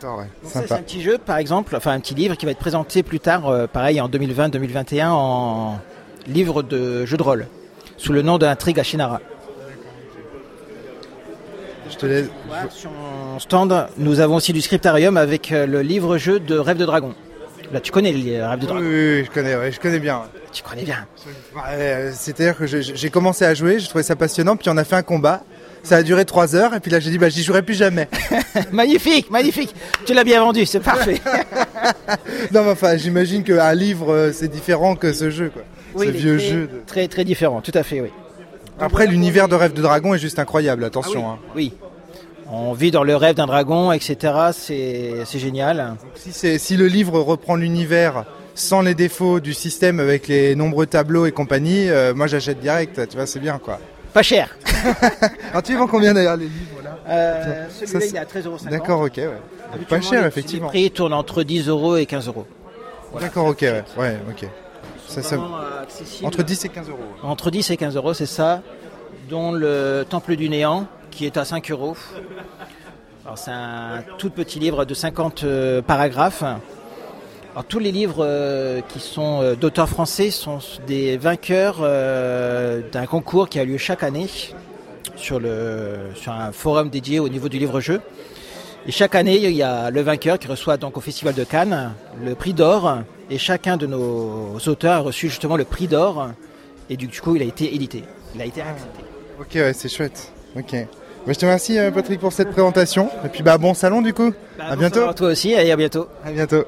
D'accord, ouais. Donc ça, c'est un petit jeu, par exemple, enfin un petit livre qui va être présenté plus tard, euh, pareil en 2020-2021, en livre de jeu de rôle, sous le nom d'Intrigue à Shinara. Je te laisse. Sur mon stand, nous avons aussi du scriptarium avec euh, le livre-jeu de Rêve de Dragon. Là, tu connais le Rêve de Dragon? oui, oui, je connais, ouais, je connais bien. ouais. Tu connais bien. Euh, C'est-à-dire que j'ai commencé à jouer, j'ai trouvé ça passionnant, puis on a fait un combat. Ça a duré trois heures, et puis là j'ai dit bah j'y jouerai plus jamais. magnifique, magnifique. Tu l'as bien vendu, c'est parfait. non mais enfin j'imagine qu'un livre euh, c'est différent que ce jeu quoi. Oui, ce vieux très, jeu. de- Très, très différent, tout à fait, oui. Après l'univers de Rêve de Dragon est juste incroyable, attention. hein. Oui. On vit dans le rêve d'un dragon, etc. C'est génial. Si le livre reprend l'univers sans les défauts du système avec les nombreux tableaux et compagnie, euh, moi j'achète direct, tu vois, c'est bien quoi. Pas cher. Alors tu les vends combien d'ailleurs les livres là Euh, Celui-là, il est à 13,50€. D'accord, ok, ouais. Pas cher les- effectivement. Les prix tournent entre 10 euros et 15 euros. D'accord, ok, ouais, ouais, ok. Ça, ça- accessible. entre 10 et 15 euros. Entre 10 et 15 euros, c'est ça. Dont le Temple du Néant, qui est à 5 euros. Alors, c'est un tout petit livre de 50 euh, paragraphes. Alors, tous les livres euh, qui sont euh, d'auteurs français sont des vainqueurs euh, d'un concours qui a lieu chaque année sur, le, sur un forum dédié au niveau du livre-jeu. Et chaque année, il y a le vainqueur qui reçoit donc au Festival de Cannes le prix d'or. Et chacun de nos auteurs a reçu justement le prix d'or. Et du coup, il a été édité. Il a été accepté. Ok, ouais, c'est chouette. Ok. Bah, je te remercie Patrick pour cette présentation. Et puis bah bon salon du coup. à bientôt. À toi aussi et à bientôt. À bientôt.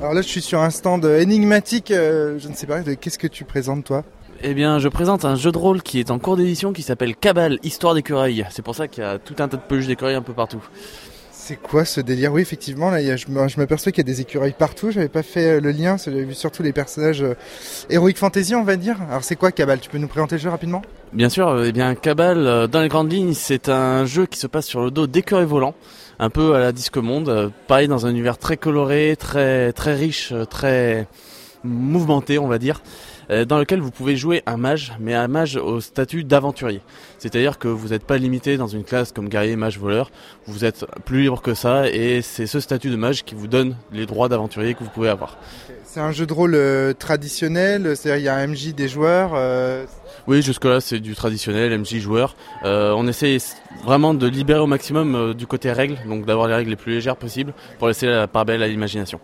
Alors là je suis sur un stand énigmatique. euh, je ne sais pas. Qu'est-ce que tu présentes toi Eh bien, je présente un jeu de rôle qui est en cours d'édition qui s'appelle Cabal, Histoire d'écureuil. C'est pour ça qu'il y a tout un tas de peluches d'écureuils un peu partout. C'est quoi ce délire? Oui effectivement là je m'aperçois qu'il y a des écureuils partout. J'avais pas fait euh, le lien. J'avais vu surtout les personnages euh, Heroic Fantasy on va dire. Alors c'est quoi Cabal? Tu peux nous présenter le jeu rapidement? Bien sûr, euh, eh bien, Cabal, euh, dans les grandes lignes, c'est un jeu qui se passe sur le dos d'écureuils volants, un peu à la Disque Monde, pareil dans un univers très coloré, très riche, très mouvementé, on va dire, dans lequel vous pouvez jouer un mage, mais un mage au statut d'aventurier. C'est-à-dire que vous n'êtes pas limité dans une classe comme guerrier, mage, voleur, vous êtes plus libre que ça, et c'est ce statut de mage qui vous donne les droits d'aventurier que vous pouvez avoir. C'est un jeu de rôle euh, traditionnel. C'est-à-dire il y a un MJ des joueurs. euh, Oui, jusque-là, c'est du traditionnel, MJ joueur. Euh, on essaie vraiment de libérer au maximum euh, du côté règles, donc d'avoir les règles les plus légères possibles pour laisser la part belle à l'imagination.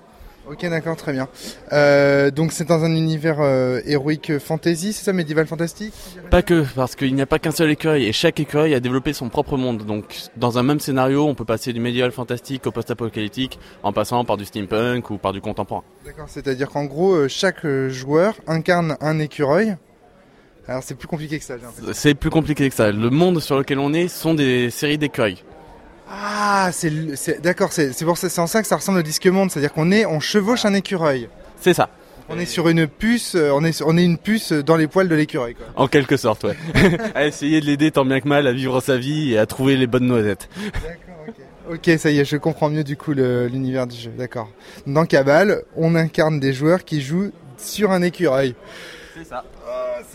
Ok, d'accord, très bien. Euh, donc c'est dans un univers euh, héroïque fantasy, c'est ça, médiéval fantastique? Pas que, parce qu'il n'y a pas qu'un seul écueil, et chaque écueil a développé son propre monde. Donc, dans un même scénario, on peut passer du médiéval fantastique au post-apocalyptique, en passant par du steampunk ou par du contemporain. D'accord, c'est-à-dire qu'en gros, euh, chaque euh, joueur incarne un écureuil. Alors c'est plus compliqué que ça. C'est plus compliqué que ça. Le monde sur lequel on est sont des séries d'écueils. Ah, c'est d'accord, c'est pour ça, c'est en ça que ça ressemble au disque monde, c'est-à-dire qu'on est, on chevauche un écureuil. C'est ça, On est sur une puce, euh, on est, on est une puce dans les poils de l'écureuil. en quelque sorte, ouais. à essayer de l'aider tant bien que mal à vivre sa vie et à trouver les bonnes noisettes. D'accord, ok. Ok, ça y est, je comprends mieux du coup l'univers du jeu. D'accord. Dans Cabal, on incarne des joueurs qui jouent sur un écureuil. C'est ça.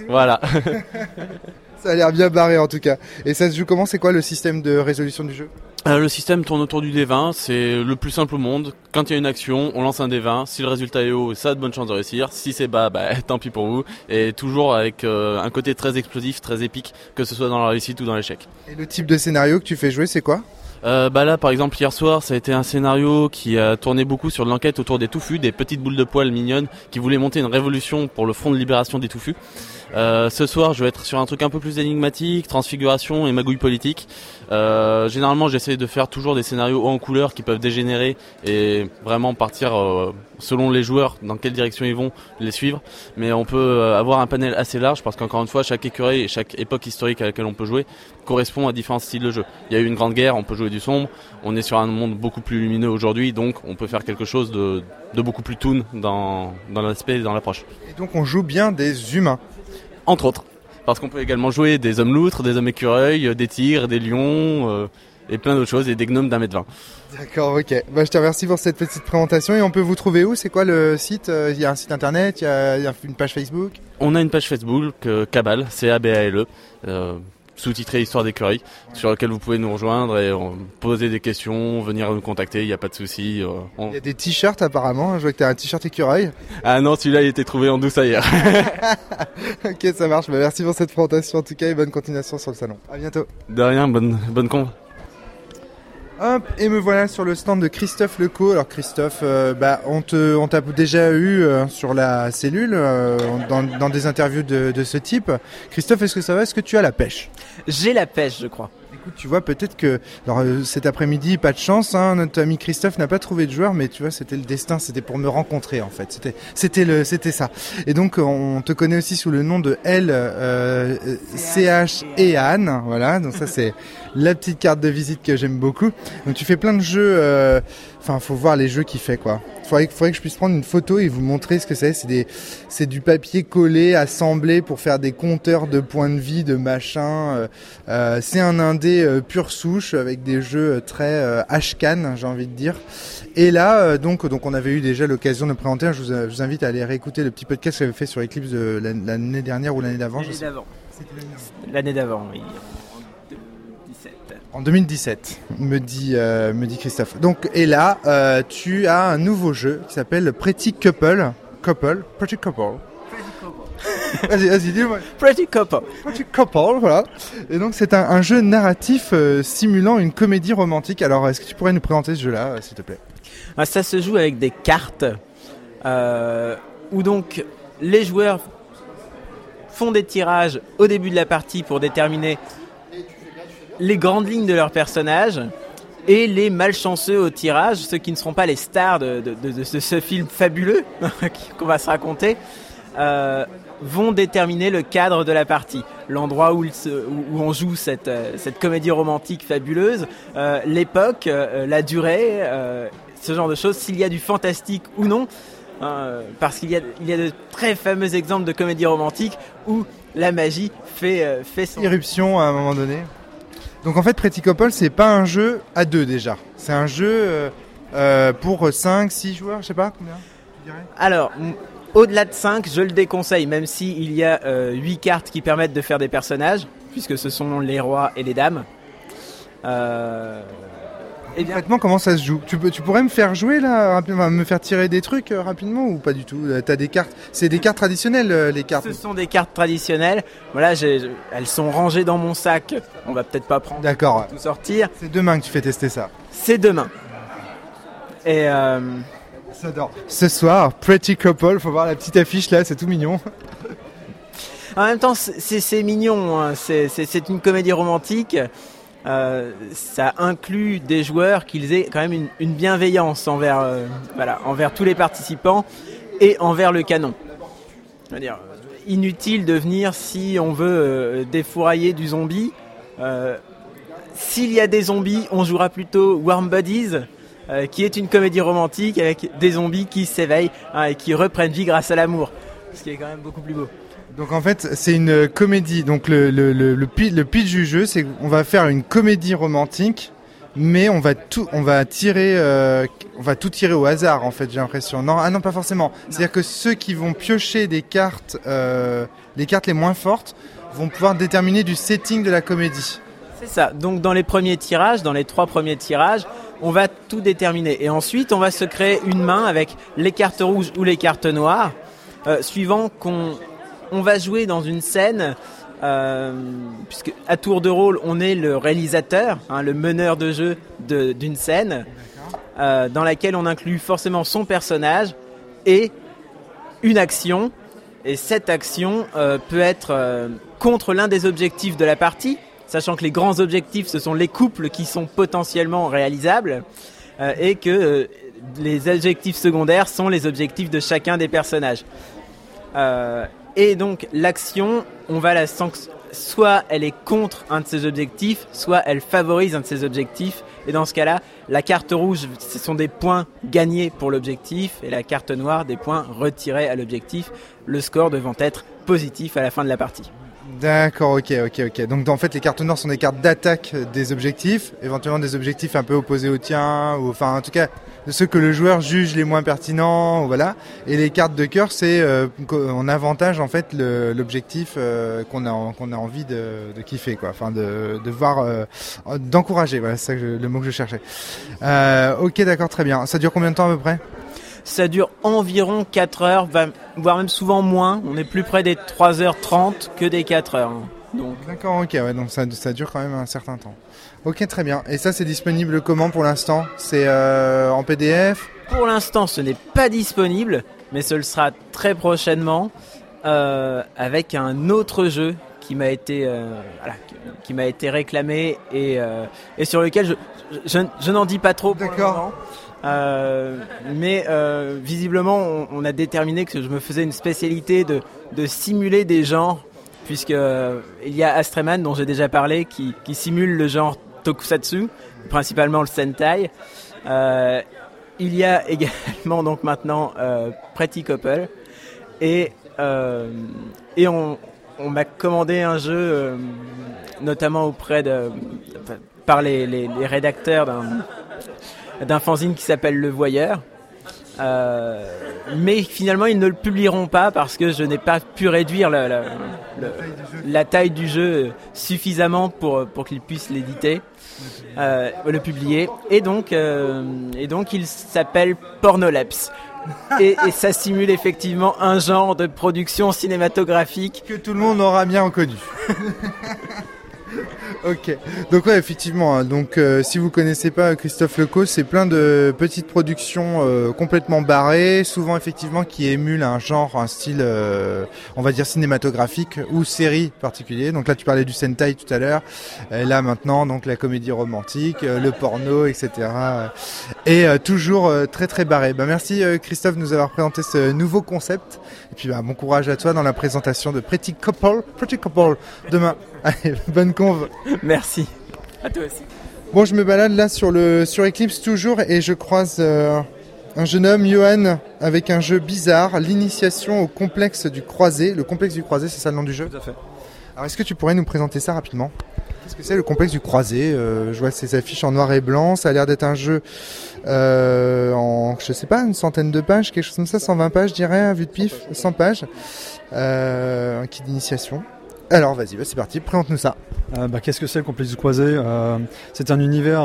Voilà. Ça a l'air bien barré en tout cas. Et ça se joue comment? C'est quoi le système de résolution du jeu? Euh, le système tourne autour du D20, c'est le plus simple au monde. Quand il y a une action, on lance un D20. Si le résultat est haut, ça a de bonnes chances de réussir. Si c'est bas, bah, tant pis pour vous. Et toujours avec euh, un côté très explosif, très épique, que ce soit dans la réussite ou dans l'échec. Et le type de scénario que tu fais jouer, c'est quoi? Euh, bah là, par exemple, hier soir, ça a été un scénario qui a tourné beaucoup sur l'enquête autour des touffus, des petites boules de poils mignonnes qui voulaient monter une révolution pour le front de libération des touffus. Euh, ce soir, je vais être sur un truc un peu plus énigmatique, transfiguration et magouille politique. Euh, généralement, j'essaie de faire toujours des scénarios en couleur qui peuvent dégénérer et vraiment partir euh, selon les joueurs dans quelle direction ils vont les suivre. Mais on peut avoir un panel assez large parce qu'encore une fois, chaque écureuil et chaque époque historique à laquelle on peut jouer correspond à différents styles de jeu. Il y a eu une grande guerre, on peut jouer du sombre. On est sur un monde beaucoup plus lumineux aujourd'hui, donc on peut faire quelque chose de, beaucoup plus toon dans l'aspect et dans l'approche. Et donc on joue bien des humains. Entre autres. Parce qu'on peut également jouer des hommes loutres, des hommes écureuils, des tigres, des lions, euh, et plein d'autres choses, et des gnomes d'un mètre vingt. D'accord, ok. Bah, je te remercie pour cette petite présentation. Et on peut vous trouver où? C'est quoi le site? Euh, Il y a un site internet, il y a, il y a une page Facebook? On a une page Facebook, euh, Cabal, C-A-B-A-L-E, euh, sous-titré Histoire d'écureuil, sur laquelle vous pouvez nous rejoindre et euh, poser des questions, venir nous contacter, il n'y a pas de souci. euh, on- Il y a des t-shirts apparemment. Je vois que tu as un t-shirt écureuil. Ah non, celui-là, il été trouvé en douce ailleurs. ok, ça marche. Bah, merci pour cette présentation en tout cas et bonne continuation sur le salon. À bientôt. De rien, bonne, bonne con. Hop, et me voilà sur le stand de Christophe Leco. Alors Christophe, euh, bah, on te, on t'a déjà eu euh, sur la cellule euh, dans, des interviews de, de ce type. Christophe, est-ce que ça va? Est-ce que tu as la pêche? J'ai la pêche, je crois. Écoute, tu vois, peut-être que alors euh, cet après-midi, pas de chance, hein, notre ami Christophe n'a pas trouvé de joueur, mais tu vois, c'était le destin, c'était pour me rencontrer en fait. C'était, c'était le, c'était ça. Et donc, on te connaît aussi sous le nom de L, euh, euh, CH et Anne. Voilà, donc ça c'est la petite carte de visite que j'aime beaucoup. Donc tu fais plein de jeux. Enfin, faut voir les jeux qu'il fait quoi. Faudrait, que- faudrait que je puisse prendre une photo et vous montrer ce que c'est. C'est des, c'est du papier collé, assemblé pour faire des compteurs de points de vie, de machin. euh, euh, c'est un indé euh, pure souche avec des jeux euh, très Ashcan, j'ai envie de dire. Et là, donc, donc on avait eu déjà l'occasion de présenter. Je vous, je vous invite à aller réécouter le petit podcast que j'avais fait sur Eclipse de l'année dernière ou l'année d'avant. l'année d'avant. L'année d'avant, oui. En 2017. En 2017, me dit, euh, me dit Christophe. Donc, et là, euh, tu as un nouveau jeu qui s'appelle Pretty Couple. Couple. Pretty Couple. vas-y, vas-y, dis-moi. Pretty Couple. Pretty Couple, voilà. Et donc, c'est un, un jeu narratif euh, simulant une comédie romantique. Alors, est-ce que tu pourrais nous présenter ce jeu-là, s'il te plaît? Ah, Ça se joue avec des cartes où donc les joueurs font des tirages au début de la partie pour déterminer les grandes lignes de leurs personnages et les malchanceux au tirage, ceux qui ne seront pas les stars de, ce, film fabuleux qu'on va se raconter, euh, vont déterminer le cadre de la partie, l'endroit où, on joue cette, euh, cette comédie romantique fabuleuse, euh, l'époque, la durée, ce genre de choses, s'il y a du fantastique ou non. hein, parce qu'il y a, de très fameux exemples de comédies romantiques où la magie fait, fait son... Irruption à un moment donné. Donc en fait, Pretty Couple, c'est pas un jeu à deux déjà. C'est un jeu euh, euh, pour 5, 6 joueurs, je sais pas combien tu dirais? Alors, au-delà de 5, je le déconseille, même s'il y a 8 cartes qui permettent de faire des personnages, puisque ce sont les rois et les dames. Euh, eh bien, Concrètement, comment ça se joue tu, peux, tu pourrais me faire jouer là, rapidement, me faire tirer des trucs euh, rapidement ou pas du tout Euh, T'as des cartes, c'est des cartes traditionnelles euh, les cartes. ce sont des cartes traditionnelles. Voilà, j'ai- elles sont rangées dans mon sac. On va peut-être pas prendre D'accord. tout sortir. C'est demain que tu fais tester ça. C'est demain. Et euh, J'adore. Ce soir, Pretty Couple, faut voir la petite affiche là, c'est tout mignon. En même temps, c'est- c'est c'est mignon, hein. c'est c'est- c'est une comédie romantique. Euh, ça inclut des joueurs qu'ils aient quand même une, bienveillance envers, euh, voilà, envers tous les participants et envers le canon. Euh, inutile de venir si on veut euh, défourailler du zombie. S'il y a des zombies, on jouera plutôt Warm euh, qui est une comédie romantique avec des zombies qui s'éveillent hein, et qui reprennent vie grâce à l'amour. Ce qui est quand même beaucoup plus beau. Donc en fait, c'est une comédie. Donc le, le, le, le, pi- le pitch du jeu, c'est qu'on va faire une comédie romantique, mais on va tout, on va tirer, euh, on va tout tirer au hasard en fait. J'ai l'impression. Non, ah non, pas forcément. C'est-à-dire que ceux qui vont piocher des cartes, euh, les cartes les moins fortes, vont pouvoir déterminer du setting de la comédie. C'est ça. Donc dans les premiers tirages, dans les trois premiers tirages, on va tout déterminer. Et ensuite, on va se créer une main avec les cartes rouges ou les cartes noires, euh, suivant qu'on on va jouer dans une scène. euh, puisque à tour de rôle, on est le réalisateur, hein, le meneur de jeu d'une scène, euh, dans laquelle on inclut forcément son personnage et une action. Et cette action euh, peut être contre l'un des objectifs de la partie, sachant que les grands objectifs, ce sont les couples qui sont potentiellement réalisables, et que les objectifs secondaires sont les objectifs de chacun des personnages. Et donc l'action, on va la sanc- soit elle est contre un de ces objectifs, soit elle favorise un de ces objectifs. Et dans ce cas-là, la carte rouge, ce sont des points gagnés pour l'objectif, et la carte noire, des points retirés à l'objectif. Le score devant être positif à la fin de la partie. D'accord, ok, ok, ok. Donc en fait, les cartes noires sont des cartes d'attaque des objectifs, éventuellement des objectifs un peu opposés aux tiens, ou enfin en tout cas de ceux que le joueur juge les moins pertinents, voilà. Et les cartes de cœur, c'est euh, avantage en fait l'objectif euh, qu'on a qu'on a envie de, de kiffer, quoi. Enfin de, de voir, euh, d'encourager. Voilà, c'est le mot que je cherchais. Euh, ok, d'accord, très bien. Ça dure combien de temps à peu près? Ça dure environ 4 heures, voire même souvent moins. On est plus près des 3h30 que des 4 heures. hein. Donc, D'accord, ok, ouais, donc ça, ça dure quand même un certain temps. Ok, très bien. Et ça, c'est disponible comment pour l'instant? C'est euh, en PDF pour l'instant, ce n'est pas disponible, mais ce le sera très prochainement euh, avec un autre jeu qui m'a été, euh, voilà, qui, qui m'a été réclamé et, et sur lequel je, je, je n'en dis pas trop. D'accord. Euh, mais euh, visiblement, on, a déterminé que je me faisais une spécialité de, de simuler des genres, puisque euh, il y a Astreman dont j'ai déjà parlé qui, qui simule le genre tokusatsu, principalement le sentai. Euh, il y a également donc maintenant Pretty Couple et et on, on m'a commandé un jeu notamment auprès de par les, les rédacteurs d'un d'un fanzine qui s'appelle Le Voyeur. Euh, mais finalement, ils ne le publieront pas parce que je n'ai pas pu réduire la, la- le- la taille du jeu suffisamment pour, pour qu'ils puissent l'éditer, euh, le publier. Et donc, euh, et donc il s'appelle Pornoleps. Et, et ça simule effectivement un genre de production cinématographique que tout le monde aura bien reconnu. Ok. Donc ouais, effectivement. hein. Donc euh, si vous connaissez pas Christophe Lecaux, c'est plein de petites productions euh, complètement barrées, souvent effectivement qui émulent un genre, un style, euh, on va dire cinématographique ou série particulier. Donc là, tu parlais du Sentai tout à l'heure. Là maintenant, donc la comédie romantique, euh, le porno, etc. Et euh, toujours euh, très très barré. Bah merci euh, Christophe de nous avoir présenté ce nouveau concept. Et puis bah, bon courage à toi dans la présentation de Pretty Couple, Pretty Couple demain. Allez, bonne conve. Merci. À toi aussi. Bon, je me balade là sur le sur Eclipse toujours et je croise euh, un jeune homme, Johan, avec un jeu bizarre, l'initiation au complexe du croisé. Le complexe du croisé, c'est ça le nom du jeu? Tout à fait. Alors, est-ce que tu pourrais nous présenter ça rapidement? Qu'est-ce que c'est le complexe du croisé Euh, Je vois ces affiches en noir et blanc. Ça a l'air d'être un jeu euh, en, je sais pas, une centaine de pages, quelque chose comme ça, 120 pages, je dirais, à vue de pif, 100 pages. Euh, un kit d'initiation. Alors, vas-y, bah, c'est parti, présente-nous ça. Bah, Qu'est-ce que c'est le complexe du croisé? C'est un univers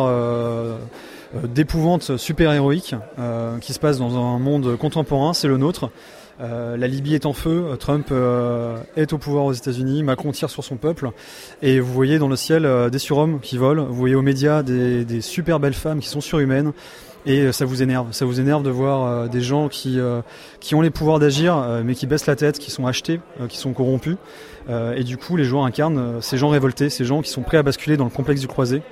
d'épouvante super-héroïque qui se passe dans un monde contemporain, c'est le nôtre. Euh, la Libye est en feu, Trump euh, est au pouvoir aux États-Unis, Macron tire sur son peuple, et vous voyez dans le ciel euh, des surhommes qui volent, vous voyez aux médias des, super belles femmes qui sont surhumaines, et ça vous énerve. Ça vous énerve de voir des gens qui, qui ont les pouvoirs d'agir, mais qui baissent la tête, qui sont achetés, qui sont corrompus. Et du coup, les joueurs incarnent ces gens révoltés, ces gens qui sont prêts à basculer dans le complexe du croisé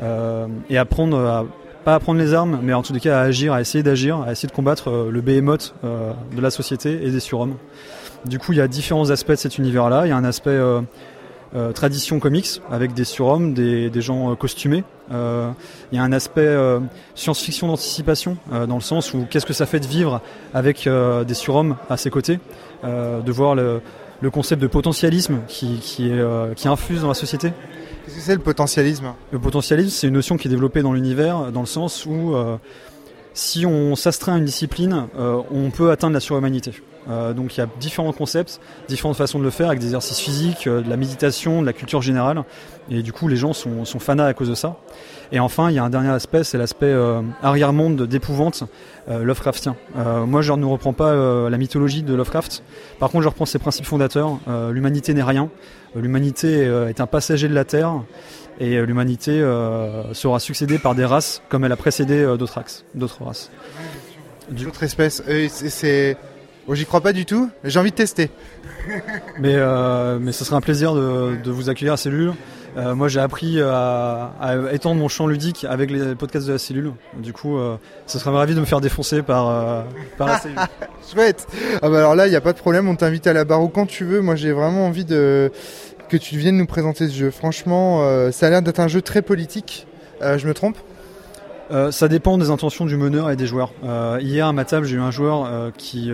et à prendre, à, pas à prendre les armes, mais en tout cas à agir, à essayer d'agir, à essayer de combattre euh, le behemoth euh, de la société et des surhommes. Du coup, il y a différents aspects de cet univers-là. Il y a un aspect euh, tradition comics avec des surhommes, des, gens costumés. Il y a un aspect science-fiction d'anticipation dans le sens où qu'est-ce que ça fait de vivre avec des surhommes à ses côtés, de voir le, concept de potentialisme qui infuse dans la société. Qu'est-ce que c'est le potentialisme? Le potentialisme, c'est une notion qui est développée dans l'univers, dans le sens où euh, si on s'astreint à une discipline, euh, on peut atteindre la surhumanité. Euh, donc il y a différents concepts, différentes façons de le faire, avec des exercices physiques, de la méditation, de la culture générale. Et du coup, les gens sont, sont à cause de ça. Et enfin, il y a un dernier aspect, c'est l'aspect euh, arrière-monde d'épouvante, euh, Lovecraftien. Euh, moi, je ne reprends pas la mythologie de Lovecraft. Par contre, je reprends ses principes fondateurs. L'humanité n'est rien. L'humanité est un passager de la Terre. Et l'humanité euh, sera succédée par des races comme elle a précédé euh, d'autres axes, d'autres races. D'autres espèces. Euh, c'est-. Oh, J'y crois pas du tout, j'ai envie de tester. Mais, mais ce serait un plaisir de, de vous accueillir à Cellule. Euh, moi, j'ai appris à, à étendre mon champ ludique avec les podcasts de la Cellule. Du coup, euh, ce serait ravi de me faire défoncer par, euh, par la Cellule. Chouette. Ah bah alors là, il n'y a pas de problème, on t'invite à la barre ou quand tu veux. Moi, j'ai vraiment envie de que tu viennes nous présenter ce jeu. Franchement, euh, ça a l'air d'être un jeu très politique. Je me trompe? Ça dépend des intentions du meneur et des joueurs. Hier à ma table, j'ai eu un joueur qui,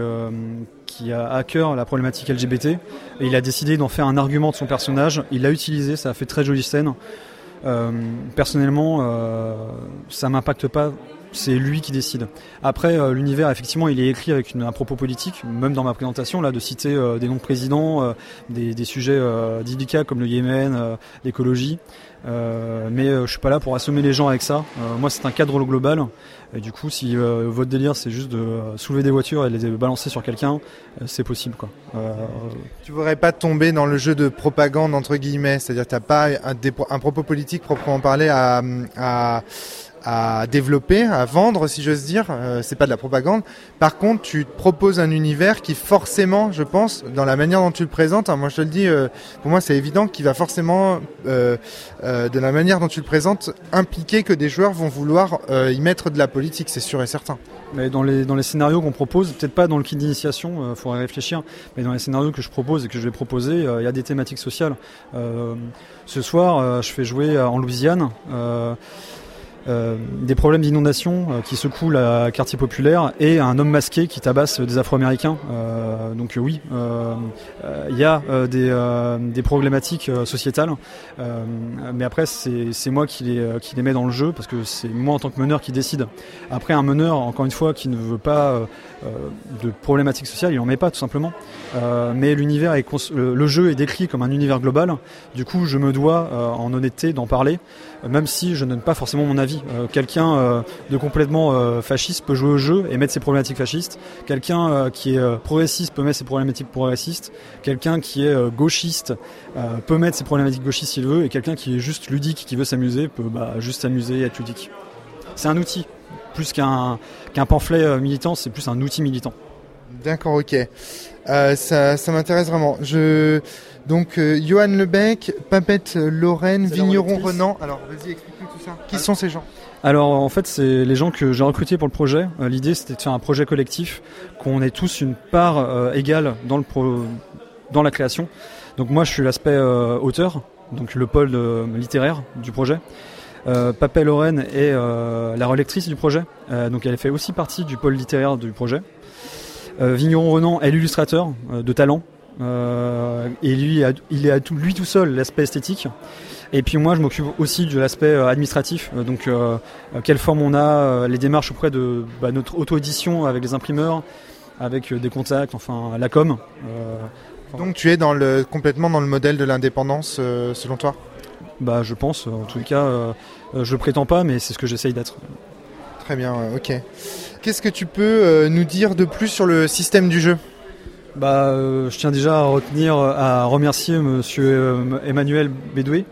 qui a à cœur la problématique LGBT et il a décidé d'en faire un argument de son personnage. Il l'a utilisé, ça a fait très jolie scène. Euh, personnellement, euh, ça m'impacte pas. C'est lui qui décide. Après, euh, l'univers, effectivement, il est écrit avec un propos politique, même dans ma présentation, là, de citer euh, des noms de présidents, des, des sujets délicats comme le Yémen, l'écologie. Mais je suis pas là pour assommer les gens avec ça. Moi, c'est un cadre global. Et du coup, si euh, votre délire, c'est juste de euh, soulever des voitures et les balancer sur quelqu'un, euh, c'est possible, quoi. Euh, Tu voudrais pas tomber dans le jeu de propagande entre guillemets, c'est-à-dire t'as pas un, un propos politique proprement parlé à, à, à développer, à vendre, si j'ose dire. Euh, c'est pas de la propagande. Par contre, tu te proposes un univers qui forcément, je pense, dans la manière dont tu le présentes, hein, moi je te le dis, euh, pour moi c'est évident qu'il va forcément, euh, euh, de la manière dont tu le présentes, impliquer que des joueurs vont vouloir y mettre de la politique, c'est sûr et certain. Mais dans les, dans les scénarios qu'on propose, peut-être pas dans le kit d'initiation, il faudrait réfléchir, mais dans les scénarios que je propose et que je vais proposer, il y a des thématiques sociales. Ce soir, je fais jouer en Louisiane des problèmes d'inondation euh, qui secouent la quartier populaire et un homme masqué qui tabasse des Afro-Américains. Euh, donc euh, oui, euh, euh, il y a euh, des, euh, des problématiques euh, sociétales, euh, mais après c'est moi qui les, euh, qui les mets dans le jeu parce que c'est moi en tant que meneur qui décide. Après, un meneur, encore une fois, qui ne veut pas euh, euh, de problématiques sociales, il en met pas tout simplement. Euh, mais l'univers est le, jeu est décrit comme un univers global. Du coup, je me dois, euh, en honnêteté, d'en parler, euh, même si je ne donne pas forcément mon avis. Euh, quelqu'un euh, de complètement euh, fasciste peut jouer au jeu et mettre ses problématiques fascistes. Quelqu'un euh, qui est euh, progressiste peut mettre ses problématiques progressistes. Quelqu'un qui est euh, gauchiste euh, peut mettre ses problématiques gauchistes s'il veut. Et quelqu'un qui est juste ludique, qui veut s'amuser, peut bah, juste s'amuser et être ludique. C'est un outil. Plus qu'un pamphlet euh, militant, c'est plus un outil militant. D'accord, ok. Euh, ça, ça m'intéresse vraiment. Je donc euh, Johan Lebec, Papette Lorraine, Vigneron. Renan. Alors vas-y, explique-nous tout ça. Qui sont ces gens Alors en fait, c'est les gens que j'ai recrutés pour le projet. Euh, L'idée, c'était de faire un projet collectif, qu'on ait tous une part euh, égale dans le pro- dans la création. Donc moi, je suis l'aspect euh, auteur, donc le pôle littéraire du projet. Euh, Papel Lorraine est la relectrice du projet, donc elle fait aussi partie du pôle littéraire du projet. Euh, Vigneron Renan est l'illustrateur euh, de talent. Euh, et lui, il est à tout, lui tout seul l'aspect esthétique. Et puis moi, je m'occupe aussi de l'aspect administratif. Donc, euh, quelle forme on a, les démarches auprès de bah, notre auto-édition avec les imprimeurs, avec des contacts, enfin la com. Euh, Donc tu es dans le complètement dans le modèle de l'indépendance euh, selon toi? Bah, je pense, en tout cas, je prétends pas, mais c'est ce que j'essaye d'être. Très bien, ok. Qu'est-ce que tu peux euh, nous dire de plus sur le système du jeu? Bah, euh, je tiens déjà à retenir, à remercier Monsieur euh, Emmanuel Bédoué,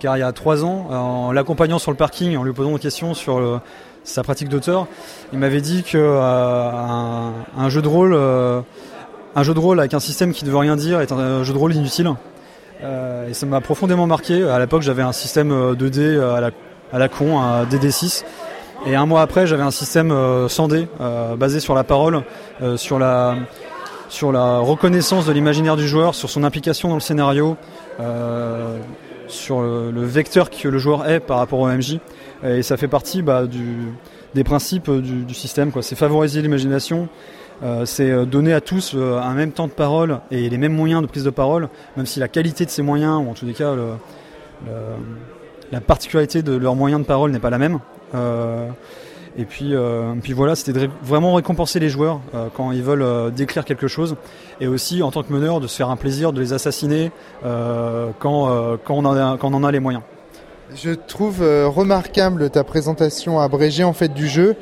car il y a trois ans, en l'accompagnant sur le parking, en lui posant des questions sur sa pratique d'auteur, il m'avait dit que un, un jeu de rôle, jeu de rôle avec un système qui ne veut rien dire est un jeu de rôle inutile. Et ça m'a profondément marqué. À l'époque, j'avais un système euh, 2D à la, à la con, un DD6. Et un mois après, j'avais un système euh, 100D, euh, basé sur la parole, euh, sur la sur la reconnaissance de l'imaginaire du joueur, sur son implication dans le scénario, sur le, vecteur que le joueur est par rapport au MJ. Et ça fait partie bah, des principes du, système. C'est favoriser l'imagination, c'est donner à tous un même temps de parole et les mêmes moyens de prise de parole, même si la qualité de ces moyens, ou en tous les cas la particularité de leurs moyens de parole n'est pas la même. Euh, et puis, euh, puis voilà, c'était vraiment récompenser les joueurs euh, quand ils veulent décrire quelque chose, et aussi en tant que meneur de se faire un plaisir de les assassiner quand, quand, on a, quand on en a les moyens. Je trouve remarquable ta présentation abrégée en fait du jeu.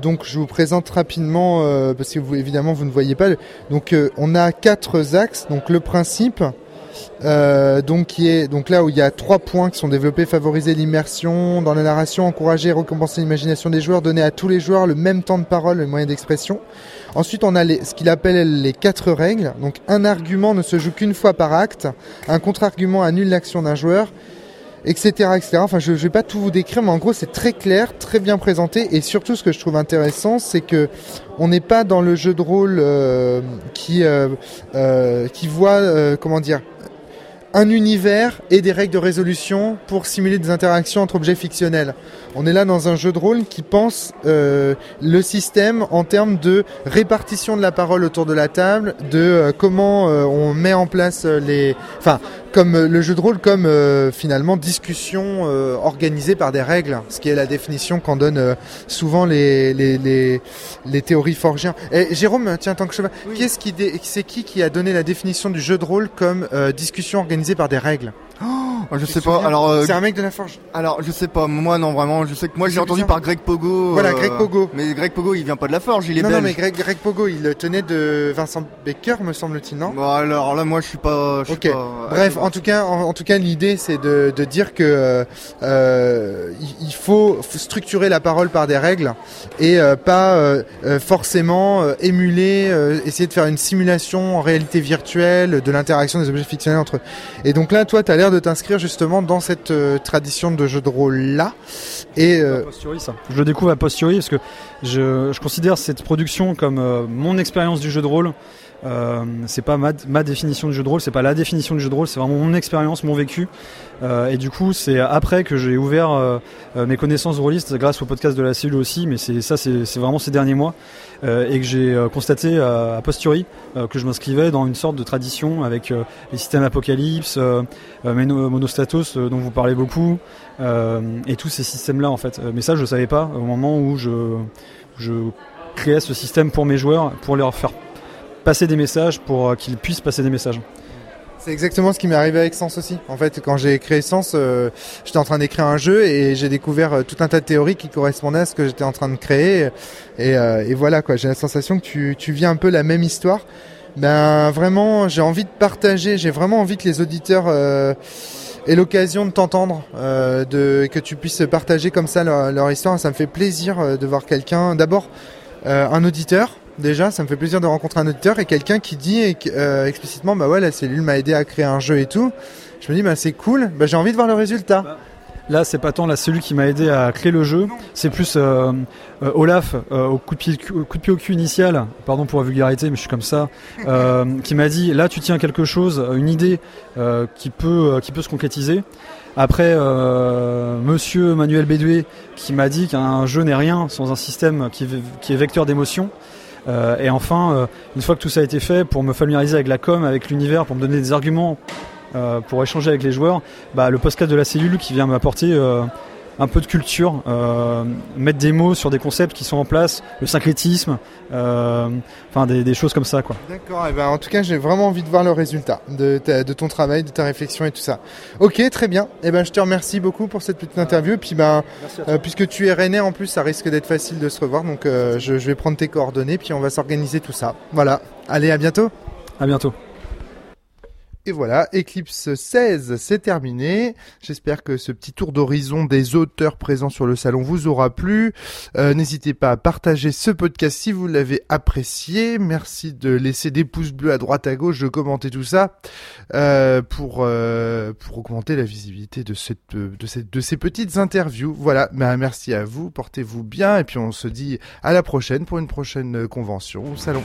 Donc je vous présente rapidement parce que évidemment vous ne voyez pas. Donc on a quatre axes. Donc le principe, euh, donc qui est donc là où il y a trois points qui sont développés favoriser l'immersion dans la narration, encourager et récompenser l'imagination des joueurs, donner à tous les joueurs le même temps de parole, le moyen d'expression. Ensuite, on a les, ce qu'il appelle les quatre règles. Donc, un argument ne se joue qu'une fois par acte. Un contre-argument annule l'action d'un joueur etc., etc. Enfin, je, je vais pas tout vous décrire, mais en gros, c'est très clair, très bien présenté, et surtout, ce que je trouve intéressant, c'est que on n'est pas dans le jeu de rôle euh, qui euh, qui voit, comment dire, un univers et des règles de résolution pour simuler des interactions entre objets fictionnels. On est là dans un jeu de rôle qui pense euh, le système en termes de répartition de la parole autour de la table, de euh, comment euh, on met en place les, enfin, comme le jeu de rôle comme finalement discussion organisée par des règles, ce qui est la définition qu'en donnent souvent les, les, les, les théories forgiens. Et Jérôme, tiens, tant que je qu'est-ce qui dé- c'est qui qui a donné la définition du jeu de rôle comme discussion organisée par des règles Oh, je sais pas. Alors, euh, c'est un mec de la forge. alors, je sais pas. Moi, non, vraiment. Je sais que moi, j'ai te entendu par Greg Pogo. Voilà, euh, Greg Pogo. Mais Greg Pogo, il vient pas de la forge, il est non, belge. non, mais Greg, Greg Pogo, il tenait de Vincent Becker, me semble-t-il, non Bon, alors là, moi, je suis pas. Je suis Ok. pas- Bref, en tout cas, en, en tout cas, l'idée c'est de, de dire que euh, il- faut structurer la parole par des règles et euh, pas forcément émuler, essayer de faire une simulation en réalité virtuelle de l'interaction des objets fictionnels entre eux. Et donc là, toi, tu as l'air de t'inscrire justement dans cette euh, tradition de jeu de rôle là. Et euh, ça. Je le découvre a posteriori parce que je, je considère cette production comme euh, mon expérience du jeu de rôle. Euh, c'est pas ma, ma définition du jeu de rôle, c'est pas la définition du jeu de rôle, c'est vraiment mon expérience, mon vécu. Euh, et du coup, c'est après que j'ai ouvert euh, euh, mes connaissances rôlistes grâce au podcast de la cellule aussi, mais c'est ça, c'est vraiment ces derniers mois euh, et que j'ai constaté a posteriori que je m'inscrivais dans une sorte de tradition avec les systèmes Apocalypse, Mono- Monostatos dont vous parlez beaucoup, et tous ces systèmes-là en fait. Mais ça, je savais pas au moment où je, je créais ce système pour mes joueurs, pour leur faire passer des messages, pour euh, qu'ils puissent passer des messages. C'est exactement ce qui m'est arrivé avec Sens aussi. En fait, quand j'ai créé Sens, euh, j'étais en train d'écrire un jeu et j'ai découvert euh, tout un tas de théories qui correspondaient à ce que j'étais en train de créer. Et, et voilà quoi, j'ai la sensation que tu, tu vis un peu la même histoire. Ben vraiment, j'ai envie de partager, j'ai vraiment envie que les auditeurs aient l'occasion de t'entendre, de que tu puisses partager comme ça leur, histoire. Ça me fait plaisir de voir quelqu'un. D'abord, un auditeur Déjà, ça me fait plaisir de rencontrer un auditeur et quelqu'un qui dit euh, explicitement, bah ouais, la cellule m'a aidé à créer un jeu et tout. Je me dis, bah c'est cool, bah j'ai envie de voir le résultat. Là, c'est pas tant la cellule qui m'a aidé à créer le jeu, c'est plus euh, euh, Olaf au, coup de pied, au cul initial, pardon pour la vulgarité, mais je suis comme ça, qui m'a dit là tu tiens quelque chose, une idée qui peut se concrétiser. Après, Monsieur Manuel Bédoué qui m'a dit qu'un jeu n'est rien sans un système qui, qui est vecteur d'émotion. Euh, et enfin, euh, une fois que tout ça a été fait, pour me familiariser avec la com, avec l'univers, pour me donner des arguments euh, pour échanger avec les joueurs, bah, le podcast de la cellule qui vient m'apporter un peu de culture, euh, mettre des mots sur des concepts qui sont en place, le syncrétisme, euh, enfin des, des choses comme ça. quoi. D'accord, et ben en tout cas j'ai vraiment envie de voir le résultat de, ta- de ton travail, de ta réflexion et tout ça. Ok, très bien. Et ben je te remercie beaucoup pour cette petite interview. Et puis ben euh, puisque tu es Rennais en plus, ça risque d'être facile de se revoir. Donc euh, je, je vais prendre tes coordonnées puis on va s'organiser tout ça. Voilà. Allez, à bientôt. À bientôt. Et voilà, Eclipse 16, c'est terminé. J'espère que ce petit tour d'horizon des auteurs présents sur le salon vous aura plu. Euh, N'hésitez pas à partager ce podcast si vous l'avez apprécié. Merci de laisser des pouces bleus à droite à gauche, de commenter tout ça euh, pour euh, pour augmenter la visibilité de cette de cette de ces petites interviews. Voilà, ben, merci à vous, portez-vous bien et puis on se dit à la prochaine pour une prochaine convention au salon.